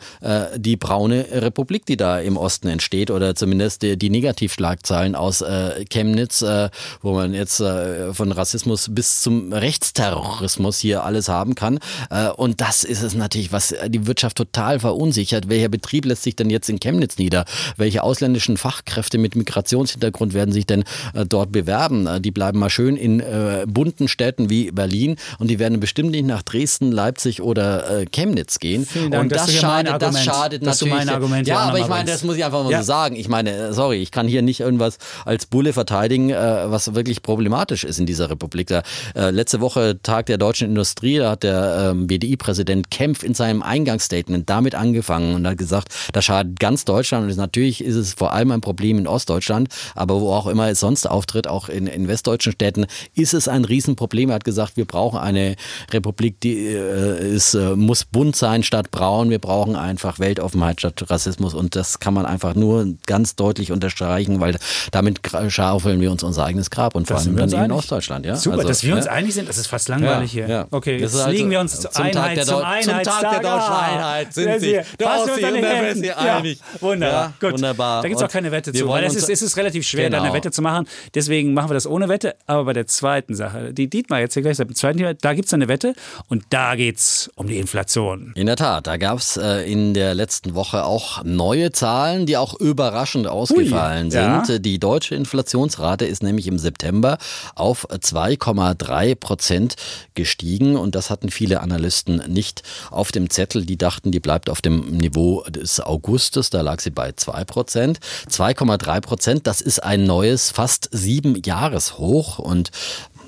die braune Republik, die da im Osten entsteht oder zumindest die, die Negativschlagzeilen aus äh, Chemnitz, äh, wo man jetzt äh, von Rassismus bis zum Rechtsterrorismus hier alles haben kann. Äh, und das ist es natürlich, was die Wirtschaft total verunsichert. Welcher Betrieb lässt sich denn jetzt in Chemnitz nieder? Welche ausländischen Fachkräfte mit Migrationshintergrund werden sich denn äh, dort bewerben? Äh, die bleiben mal schön in äh, bunten Städten wie Berlin und die werden bestimmt nicht nach Dresden, Leipzig oder äh, Chemnitz gehen. Vielen Dank, und das schadet, das schadet natürlich. ja, aber ich meine, das muss ich einfach mal ja. so sagen. Ich meine, sorry, ich kann hier nicht irgendwas als Bulle verteidigen, äh, was wirklich problematisch ist in dieser Republik. Da, äh, letzte Woche Tag der deutschen Industrie, da hat der ähm, BDI-Präsident Kempf in seinem Eingangsstatement damit angefangen und hat gesagt, Das schadet ganz Deutschland und natürlich ist es vor allem ein Problem in Ostdeutschland, aber wo auch immer es sonst auftritt, auch in, in westdeutschen Städten, ist es ein Riesenproblem. Er hat gesagt, wir brauchen eine Republik, die äh, ist, äh, muss bunt sein statt braun. Wir brauchen einfach Weltoffenheit statt Rassismus und das kann man einfach nur ganz deutlich unterstreichen, weil damit schaufeln wir uns unser eigenes Grab und vor allem dann in Ostdeutschland. Ja? Super, also, dass wir uns ja? einig sind, das ist fast langweilig ja, hier. Ja. Okay, jetzt also liegen wir uns zum Einheit, Tag der, zum, Einheit, zum Tag der deutschen Einheit sind Sie, Dorsi und der Sie einig. Wunderbar, gut. Wunderbar. Da gibt es auch keine Wette zu, weil es ist, es ist relativ schwer, genau. da eine Wette zu machen. Deswegen machen wir das ohne Wette. Aber bei der zweiten Sache, die Dietmar jetzt hier gleich sagt, zweiten Thema, da gibt es eine Wette und da geht es um die Inflation. In der Tat, da gab es äh, in der letzten Woche auch neue Zahlen, die auch überraschend ausgefallen Ui, sind. Ja. Die deutsche Inflationsrate ist nämlich im September auf 2,3 Prozent gestiegen und das hatten viele Analysten nicht auf dem Zettel. Die dachten, die bleibt auf dem Niveau des Augustes, da lag sie bei 2 Prozent. 2,3 Prozent, das ist ein neues, fast sieben Jahreshoch und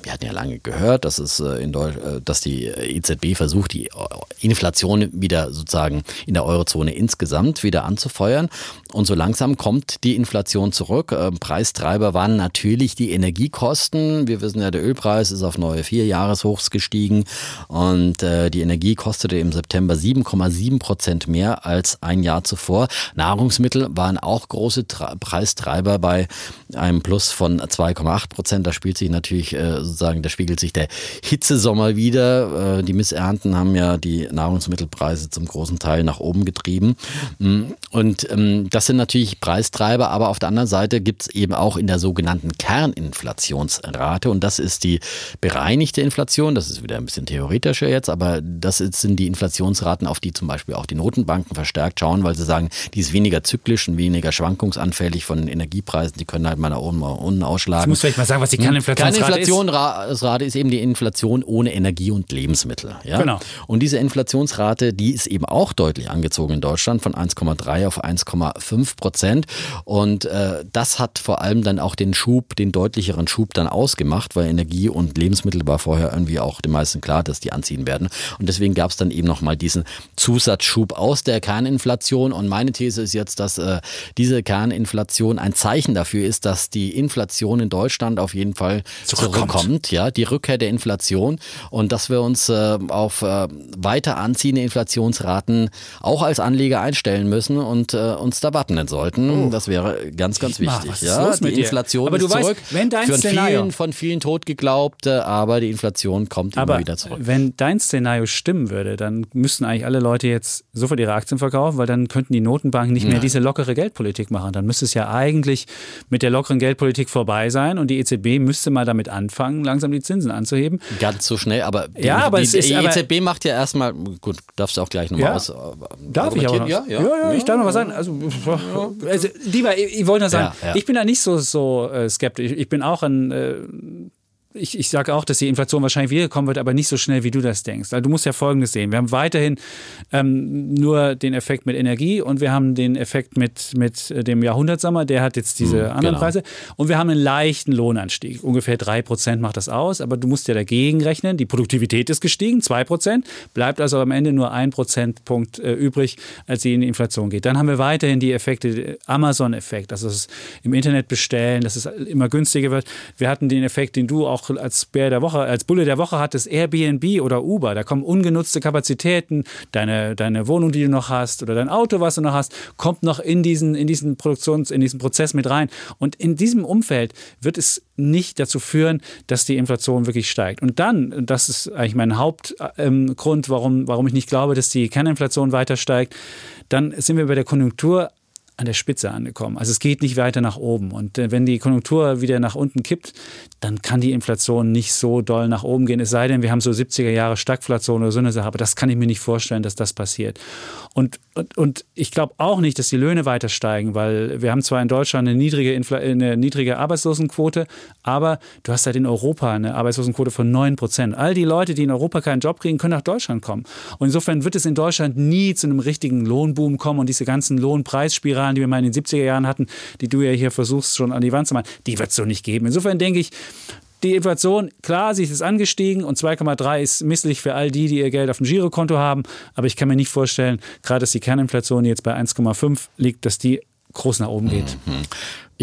wir hatten ja lange gehört, dass, es äh, in äh, dass die EZB versucht, die Inflation wieder sozusagen in der Eurozone insgesamt wieder anzufeuern. Und so langsam kommt die Inflation zurück. Ähm, Preistreiber waren natürlich die Energiekosten. Wir wissen ja, der Ölpreis ist auf neue Vierjahreshochs gestiegen und äh, die Energie kostete im September 7,7 Prozent mehr als ein Jahr zuvor. Nahrungsmittel waren auch große Preistreiber bei einem Plus von 2,8 Prozent. Da spielt sich natürlich sozusagen, da spiegelt sich der Hitzesommer wieder. Äh, die Missernten haben ja die Nahrungsmittelpreise zum großen Teil nach oben getrieben. Mm, und ähm, das sind natürlich Preistreiber, aber auf der anderen Seite gibt es eben auch in der sogenannten Kerninflationsrate und das ist die bereinigte Inflation. Das ist wieder ein bisschen theoretischer jetzt, aber das sind die Inflationsraten, auf die zum Beispiel auch die Notenbanken verstärkt schauen, weil sie sagen, die ist weniger zyklisch und weniger schwankungsanfällig von den Energiepreisen. Die können halt mal nach oben, mal unten ausschlagen. Ich muss vielleicht mal sagen, was die hm? Kerninflationsrate Kerninflation ist. Inflationsrate ist eben die Inflation ohne Energie und Lebensmittel. Ja? Genau. Und diese Inflationsrate, die ist eben auch deutlich angezogen in Deutschland von 1,3 auf 1,5 Prozent. Und äh, das hat vor allem dann auch den Schub, den deutlicheren Schub dann ausgemacht, weil Energie und Lebensmittel war vorher irgendwie auch den meisten klar, dass die anziehen werden. Und deswegen gab es dann eben nochmal diesen Zusatzschub aus der Kerninflation. Und meine These ist jetzt, dass äh, diese Kerninflation ein Zeichen dafür ist, dass die Inflation in Deutschland auf jeden Fall zurückkommt kommt, ja, die Rückkehr der Inflation und dass wir uns äh, auf äh, weiter anziehende Inflationsraten auch als Anleger einstellen müssen und äh, uns da wappnen sollten. Oh. Das wäre ganz, ganz wichtig. Mal, ja, die Inflation aber ist zurück. Weißt, wenn dein von Szenario, vielen, von vielen tot geglaubt, aber die Inflation kommt aber immer wieder zurück. Wenn dein Szenario stimmen würde, dann müssten eigentlich alle Leute jetzt sofort ihre Aktien verkaufen, weil dann könnten die Notenbanken nicht mehr diese lockere Geldpolitik machen. Dann müsste es ja eigentlich mit der lockeren Geldpolitik vorbei sein und die EZB müsste mal damit anfangen, langsam die Zinsen anzuheben. Ganz so schnell, aber die, ja, aber die, es ist, die EZB macht ja erstmal, gut, darfst du auch gleich nochmal ja, aus. Darf ich aber ja, ja, ja, ja, ich darf noch was sagen. Also, also lieber, ich, ich wollte nur sagen, ich bin da nicht so, so äh, skeptisch. Ich bin auch ein äh, ich, ich sage auch, dass die Inflation wahrscheinlich wiederkommen wird, aber nicht so schnell, wie du das denkst. Also du musst ja Folgendes sehen. Wir haben weiterhin ähm, nur den Effekt mit Energie und wir haben den Effekt mit, mit dem Jahrhundertsommer, der hat jetzt diese hm, anderen genau. Preise. Und wir haben einen leichten Lohnanstieg. Ungefähr drei Prozent macht das aus, aber du musst ja dagegen rechnen. Die Produktivität ist gestiegen, zwei Prozent, bleibt also am Ende nur ein Prozentpunkt äh, übrig, als sie in die Inflation geht. Dann haben wir weiterhin die Effekte, Amazon-Effekt, also das im Internet bestellen, dass es immer günstiger wird. Wir hatten den Effekt, den du auch auch als Bär der Woche, als Bulle der Woche hattest, Airbnb oder Uber. Da kommen ungenutzte Kapazitäten, deine, deine Wohnung, die du noch hast oder dein Auto, was du noch hast, kommt noch in diesen, in diesen Produktions-, in diesen Prozess mit rein. Und in diesem Umfeld wird es nicht dazu führen, dass die Inflation wirklich steigt. Und dann, das ist eigentlich mein Hauptgrund, ähm, warum, warum ich nicht glaube, dass die Kerninflation weiter steigt, dann sind wir bei der Konjunktur an der Spitze angekommen. Also es geht nicht weiter nach oben. Und äh, wenn die Konjunktur wieder nach unten kippt, dann kann die Inflation nicht so doll nach oben gehen. Es sei denn, wir haben so 70er Jahre Stagflation oder so eine Sache. Aber das kann ich mir nicht vorstellen, dass das passiert. Und, und, und ich glaube auch nicht, dass die Löhne weiter steigen, weil wir haben zwar in Deutschland eine niedrige, Infl eine niedrige Arbeitslosenquote, aber du hast halt in Europa eine Arbeitslosenquote von 9 Prozent. All die Leute, die in Europa keinen Job kriegen, können nach Deutschland kommen. Und insofern wird es in Deutschland nie zu einem richtigen Lohnboom kommen und diese ganzen Lohnpreisspiralen, die wir mal in den 70er Jahren hatten, die du ja hier versuchst schon an die Wand zu machen, die wird es so nicht geben. Insofern denke ich, die Inflation, klar, sie ist angestiegen und 2,3 ist misslich für all die, die ihr Geld auf dem Girokonto haben. Aber ich kann mir nicht vorstellen, gerade dass die Kerninflation jetzt bei 1,5 liegt, dass die groß nach oben geht. Mhm.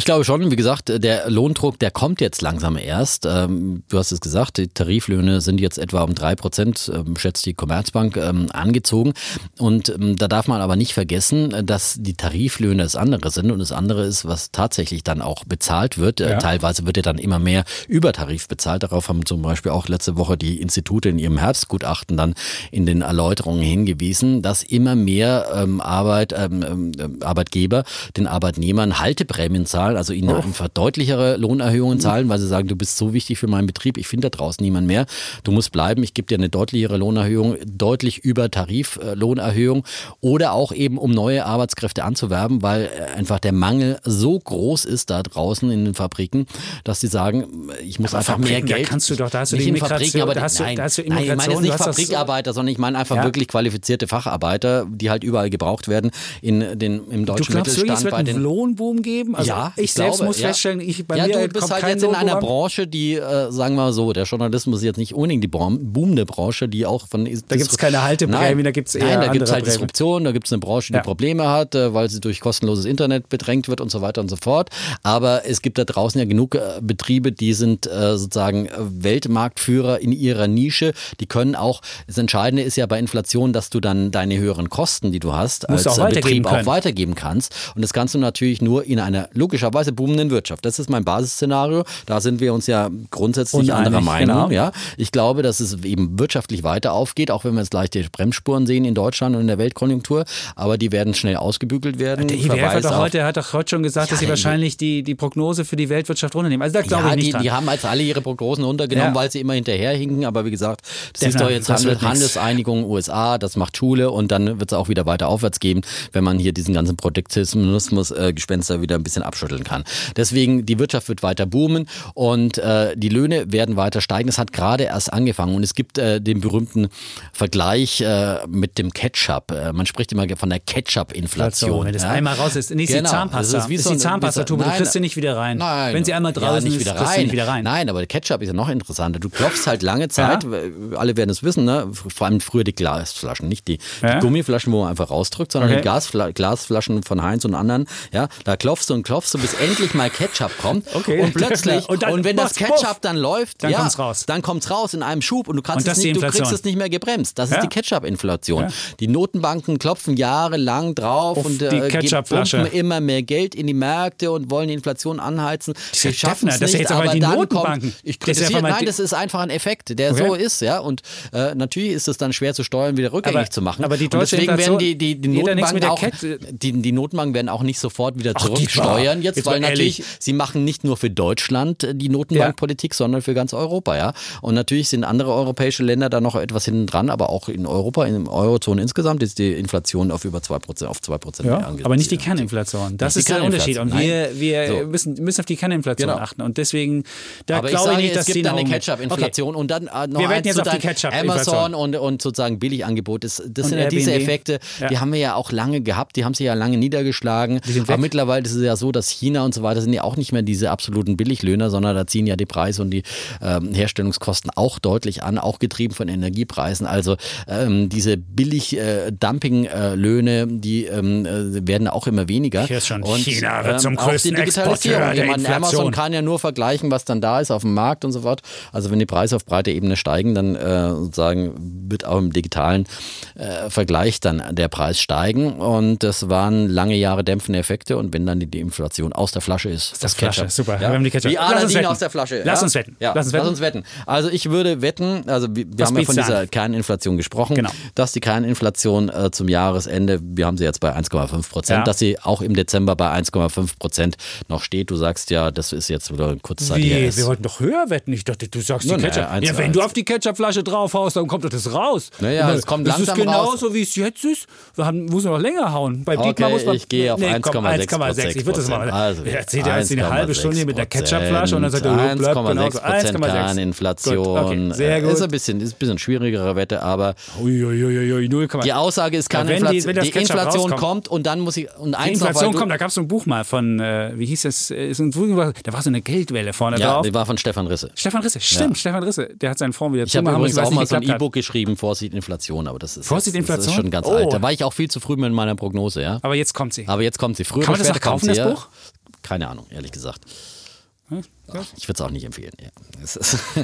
Ich glaube schon, wie gesagt, der Lohndruck, der kommt jetzt langsam erst. Ähm, du hast es gesagt, die Tariflöhne sind jetzt etwa um drei Prozent, ähm, schätzt die Commerzbank, ähm, angezogen. Und da darf man aber nicht vergessen, dass die Tariflöhne das andere sind und das andere ist, was tatsächlich dann auch bezahlt wird. Äh, ja. Teilweise wird ja dann immer mehr über Tarif bezahlt. Darauf haben zum Beispiel auch letzte Woche die Institute in ihrem Herbstgutachten dann in den Erläuterungen hingewiesen, dass immer mehr Arbeit, Arbeitgeber den Arbeitnehmern Halteprämien zahlen zahlen, also ihnen oh. einfach deutlichere Lohnerhöhungen mhm. zahlen, weil sie sagen, du bist so wichtig für meinen Betrieb, ich finde da draußen niemand mehr. Du musst bleiben, ich gebe dir eine deutlichere Lohnerhöhung, deutlich über Tariflohnerhöhung oder auch eben, um neue Arbeitskräfte anzuwerben, weil äh, einfach der Mangel so groß ist da draußen in den Fabriken, dass sie sagen, ich muss aber einfach mehr Geld. Da kannst du doch, da hast du nicht die in Fabriken, aber da hast du, nein, da hast du nein, ich meine jetzt nicht Fabrikarbeiter, sondern ich meine einfach ja. wirklich qualifizierte Facharbeiter, die halt überall gebraucht werden in den, im deutschen du glaubst, Mittelstand. es wird einen Lohnboom geben? Also ja, ich, ich selbst glaube, muss ja. feststellen, ich bei ja, mir du bist halt jetzt in einer Branche, die, äh, sagen wir mal so, der Journalismus ist jetzt nicht unbedingt die boomende Branche, die auch von. Da gibt es keine Halteprämie, da gibt es eher. Nein, da gibt es halt Prämien. Disruption, da gibt es eine Branche, die Ja. Probleme hat, äh, weil sie durch kostenloses Internet bedrängt wird und so weiter und so fort. Aber es gibt da draußen ja genug äh, Betriebe, die sind äh, sozusagen äh, Weltmarktführer in ihrer Nische. Die können auch, das Entscheidende ist ja bei Inflation, dass du dann deine höheren Kosten, die du hast, Musst als auch Betrieb auch weitergeben kannst. Und das kannst du natürlich nur in einer logischerweise boomenden Wirtschaft. Das ist mein Basisszenario. Da sind wir uns ja grundsätzlich Uneinig, anderer Meinung. genau. Ja, ich glaube, dass es eben wirtschaftlich weiter aufgeht, auch wenn wir jetzt leichte Bremsspuren sehen in Deutschland und in der Weltkonjunktur. Aber die werden schnell ausgebügelt werden. Der IWF hat Verweis doch, auf- heute, hat doch heute schon gesagt, Ja, dass sie wahrscheinlich die, die Prognose für die Weltwirtschaft runternehmen. Also da glaube ja, ich nicht die, dran. die haben als alle ihre Prognosen runtergenommen, Ja. weil sie immer hinterherhinken. Aber wie gesagt, das Denn, ist doch jetzt Handel. Handelseinigung USA, das macht Schule und dann wird es auch wieder weiter aufwärts gehen, wenn man hier diesen ganzen Protektionismus-Gespenster wieder ein bisschen abschütteln kann. Deswegen, die Wirtschaft wird weiter boomen und äh, die Löhne werden weiter steigen. Es hat gerade erst angefangen und es gibt äh, den berühmten Vergleich äh, mit dem Ketchup. Äh, man spricht immer von der Ketchup-Inflation. wenn das ja. einmal raus ist. Nee, ist die Genau, Zahnpasta. das ist wie ist so die Zahnpastatube, du kriegst sie nicht wieder rein. Nein. Wenn sie einmal ja, draußen nicht ist, wieder kriegst du rein. sie nicht wieder rein. Nein, aber der Ketchup ist ja noch interessanter. Du klopfst halt lange Zeit, alle werden es wissen, ne? vor allem früher die Glasflaschen, nicht die, Ja. die Gummiflaschen, wo man einfach rausdrückt, sondern Okay. die Gasfla Glasflaschen von Heinz und anderen. Ja, da klopfst du und klopfst du, bis endlich mal Ketchup kommt. Okay. Und plötzlich, Und und, dann wenn das Ketchup puff. dann läuft, Dann ja, kommt's raus. Dann kommt's raus in einem Schub und du kannst Und es ist nicht, du kriegst es nicht mehr gebremst. Das ist Ja. die Ketchup-Inflation. Ja. Die Notenbanken klopfen jahrelang drauf Auf und äh, pumpen immer mehr Geld in die Märkte und wollen die Inflation anheizen. Sie schaffen es ist nicht, jetzt aber aber die dann Notenbanken. kommt, ich ist kritisiere, nein, das ist einfach ein Effekt, der Okay. so ist, ja. Und äh, natürlich ist es dann schwer zu steuern, wieder rückgängig Aber- zu machen. aber die und deutsche deswegen Inflation werden die, die, die Notenbanken auch, die, die Notenbanken werden auch nicht sofort wieder zurücksteuern jetzt, jetzt weil natürlich sie machen nicht nur für Deutschland äh, die Notenbankpolitik, sondern für ganz Europa, ja. Und natürlich sind andere europäische Länder da noch etwas hinten dran, aber auch in Europa, in der Eurozone insgesamt ist die Inflation auf über 2%, auf 2% mehr Ja, ange- aber nicht die Kerninflation. Das ist der Unterschied. Und wir, wir So. müssen, müssen auf die Kerninflation Genau. achten. Und deswegen, da aber ich glaube sage, ich nicht, dass es gibt dann eine Ketchup-Inflation und dann äh, noch Wir eins jetzt auf die Ketchup-Inflation. Amazon und, und sozusagen Billigangebot. Das, das Und sind ja diese Airbnb. Effekte, Ja. die haben wir ja auch lange gehabt, die haben sich ja lange niedergeschlagen. Aber mittlerweile ist es ja so, dass China und so weiter sind ja auch nicht mehr diese absoluten Billiglöhner, sondern da ziehen ja die Preise und die ähm, Herstellungskosten auch deutlich an, auch getrieben von Energiepreisen. Also ähm, diese Billig-Dumping-Löhne, die ähm, äh, werden auch immer weniger. Ich hör's schon, und, China wird zum auch die größten. Exporteur der meine, Amazon Inflation. kann ja nur vergleichen, was dann da ist auf dem Markt und so fort. Also wenn die Preise auf breiter Ebene steigen, dann äh, sozusagen wird auch im digitalen äh, Vergleich dann der Preis steigen. Und das waren lange Jahre dämpfende Effekte. Und wenn dann die, die Inflation aus der Flasche ist, der das Flasche, Ketchup. super. Ja? Wir haben die Ketchup. Wie Lass uns Aladdin aus der Flasche. Lass uns wetten. Ja. Lass uns wetten. wetten. Also ich würde wetten, also wir, wir haben ja von dieser an? Kerninflation gesprochen, Genau. dass die Kerninflation äh, zum Jahresende, wir haben sie jetzt bei 1,5 Prozent, Ja. dass sie auch im Dezember bei 1,5 Prozent noch steht. Du sagst ja, das ist jetzt wieder Wie? S. Wir wollten doch höher wetten. Ich dachte, du sagst die Ketchup. eins ja, wenn du auf die Ketchupflasche draufhaust, dann kommt doch das raus. Naja, es kommt das langsam ist genauso, raus. wie es jetzt ist. Wir haben, muss noch länger hauen. Bei Okay, Dietmar muss man. ich gehe auf nee, komm, 1,6 1,6. Ich würde das mal. Also, er erzählt ja jetzt eine halbe Stunde mit der Ketchupflasche und dann sagt er, oh, bleibt genauso. 1,6 Kerninflation. Okay, sehr gut. Ist ein bisschen, ist ein bisschen schwierigere Wette, aber Uiuiuiui, 0, die Aussage ist keine Ja, wenn die- Inflation. wenn Die, Inflation kommt und dann muss ich und Die eins weil Inflation kommt, da gab es so ein Buch mal von, äh, wie hieß das, äh, da war so eine Geldwelle vorne Ja, drauf. die war von Stefan Risse. Stefan Risse, stimmt, Stefan Risse, der hat seinen Fonds wieder Ich habe übrigens auch mal so ein. E-Book geschrieben, Vorsicht Inflation, aber das ist, Vorsicht das, das ist Inflation? schon ganz Oh. alt. Da war ich auch viel zu früh mit meiner Prognose, ja. Aber jetzt kommt sie. Aber jetzt kommt sie. Früher Kann man das noch kaufen, das ja. Buch? Keine Ahnung, ehrlich gesagt. Ach, Ich würde es auch nicht empfehlen. Ja.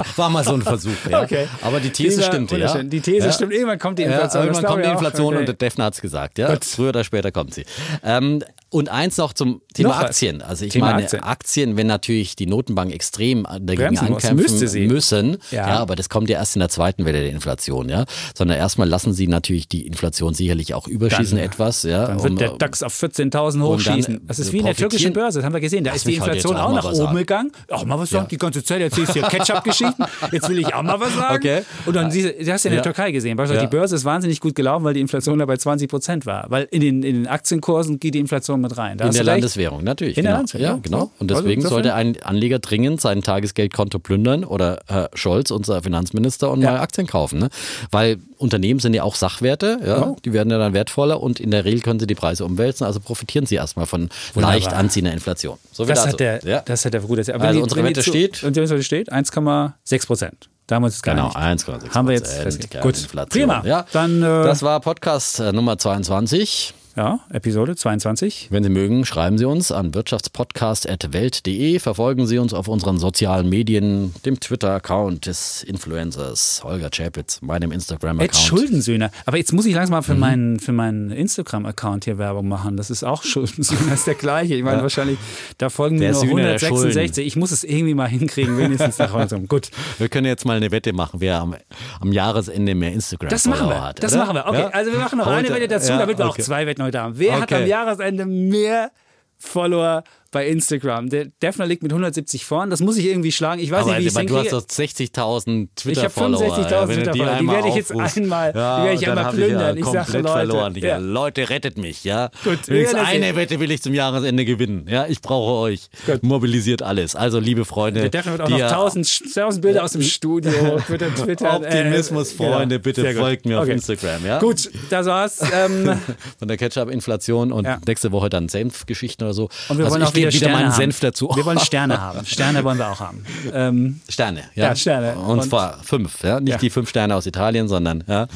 War mal so ein Versuch. Ja. Okay. Aber die These Dieser- stimmt, ja. Die These ja. stimmt, irgendwann kommt die Inflation. irgendwann kommt die. Inflation Okay. und der Defner hat es gesagt. Ja. Gut. Früher oder später kommt sie. Ähm, und eins noch zum Thema Noch. Aktien. Also ich Thema meine, Aktien. Aktien. wenn natürlich die Notenbank extrem dagegen Bremsen ankämpfen müsste sie. müssen, Ja. ja. aber das kommt ja erst in der zweiten Welle der Inflation, ja. Sondern erstmal lassen sie natürlich die Inflation sicherlich auch überschießen Dann- etwas, ja. Dann wird um- der DAX auf 14.000 und dann, hochschießen. Das ist wie in der türkischen Börse, das haben wir gesehen. Da Lass ist die Inflation auch auch nach oben sagen. gegangen. Ach, mal was sagen, die ganze Zeit erzählst du hier Ketchup-Geschichten. Jetzt will ich auch mal was sagen. Okay. Und dann siehst du, du hast ja in der Ja. Türkei gesehen, beispielsweise Ja. die Börse ist wahnsinnig gut gelaufen, weil die Inflation da bei 20 Prozent war. Weil in den, in den Aktienkursen geht die Inflation mit rein. Da In der. Landeswährung, natürlich. In der genau. Landeswährung, ja, ja. genau. Und Also deswegen insofern- sollte ein Anleger dringend sein Tagesgeldkonto plündern oder Herr Scholz, unser Finanzminister, und Ja. mal Aktien kaufen. Ne? Weil Unternehmen sind ja auch Sachwerte, ja? Genau. die werden ja dann wertvoller und in der Regel können sie die Preise umwälzen, also profitieren sie erstmal von leicht anziehender Inflation. So Das hat der, ja. das hat der gut erzählt. Also unsere Wette steht? Die Wette steht 1,6 Prozent. Da haben wir uns jetzt Genau, geeinigt. 1,6 Haben wir jetzt festgelegt. Gut, prima. Ja. Dann, äh, das war Podcast äh, Nummer 22. Ja, Episode 22. Wenn Sie mögen, schreiben Sie uns an wirtschaftspodcast.welt.de. Verfolgen Sie uns auf unseren sozialen Medien, dem Twitter-Account des Influencers Holger Chapitz, meinem Ed Instagram-Account. Schuldensöhne. Aber jetzt muss ich langsam mal Mhm. für meinen, für meinen Instagram-Account hier Werbung machen. Das ist auch Schuldensöhne, das ist der gleiche. Ich meine, wahrscheinlich, da folgen mir nur Sühne der 166. Ich muss es irgendwie mal hinkriegen, wenigstens nach heute. Gut. Wir können jetzt mal eine Wette machen, wer am, am Jahresende mehr instagram Das machen wir. hat. Das machen wir. Okay, Ja? also wir machen noch Heute- eine Wette dazu, ja, damit wir okay. auch zwei Wetten heute haben. Wer hat Okay. am Jahresende mehr Follower bei Instagram? Der Defner liegt mit 170 vorn. Das muss ich irgendwie schlagen. Ich weiß Aber nicht, wie ich es du hast doch 60.000 Ich habe Twitter-Follower. 65.000 ja, wenn du Twitter-Follower. Die werde ich jetzt aufrufst. einmal, die Ja, werde ich einmal plündern. ja Ich sage Leute, verloren. Ja. Leute, rettet mich, ja. Gut, Wenigstens eine Wette will ich zum Jahresende gewinnen. Ja, ich brauche euch. Gut. Mobilisiert alles. Also, liebe Freunde, Der Defner wird auch noch ja 1000, 1000 Bilder aus dem Studio. Twitter, Twitter, Optimismus, äh, Freunde, bitte folgt mir auf Okay. Instagram. Ja? Gut, das war's. Ähm, Von der Ketchup-Inflation und nächste Woche dann Senfgeschichten oder so. und wir also wollen ich auch wieder wieder Sterne meinen haben. Senf dazu. Wir wollen Sterne haben. Sterne wollen wir auch haben. Ähm, Sterne, ja. Ja, Sterne. Und, Und- zwar fünf, ja. Nicht Ja. die fünf Sterne aus Italien, sondern ja.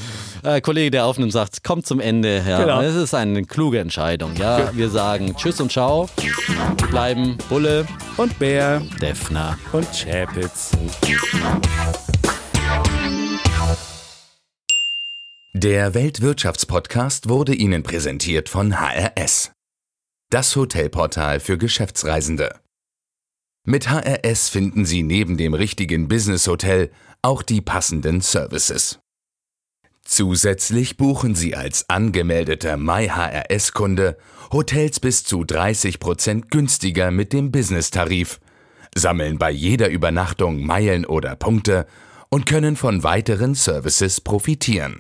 Äh, Kollege, der aufnimmt, sagt, kommt zum Ende. Ja. Genau. Es ist eine kluge Entscheidung. Ja. Wir sagen Tschüss und Ciao. Bleiben Bulle, und Bär Defner. und Chapitz. Der Weltwirtschaftspodcast wurde Ihnen präsentiert von HRS. Das Hotelportal für Geschäftsreisende. Mit HRS finden Sie neben dem richtigen Business-Hotel auch die passenden Services. Zusätzlich buchen Sie als angemeldeter MyHRS-Kunde Hotels bis zu 30% günstiger mit dem Business-Tarif, sammeln bei jeder Übernachtung Meilen oder Punkte und können von weiteren Services profitieren.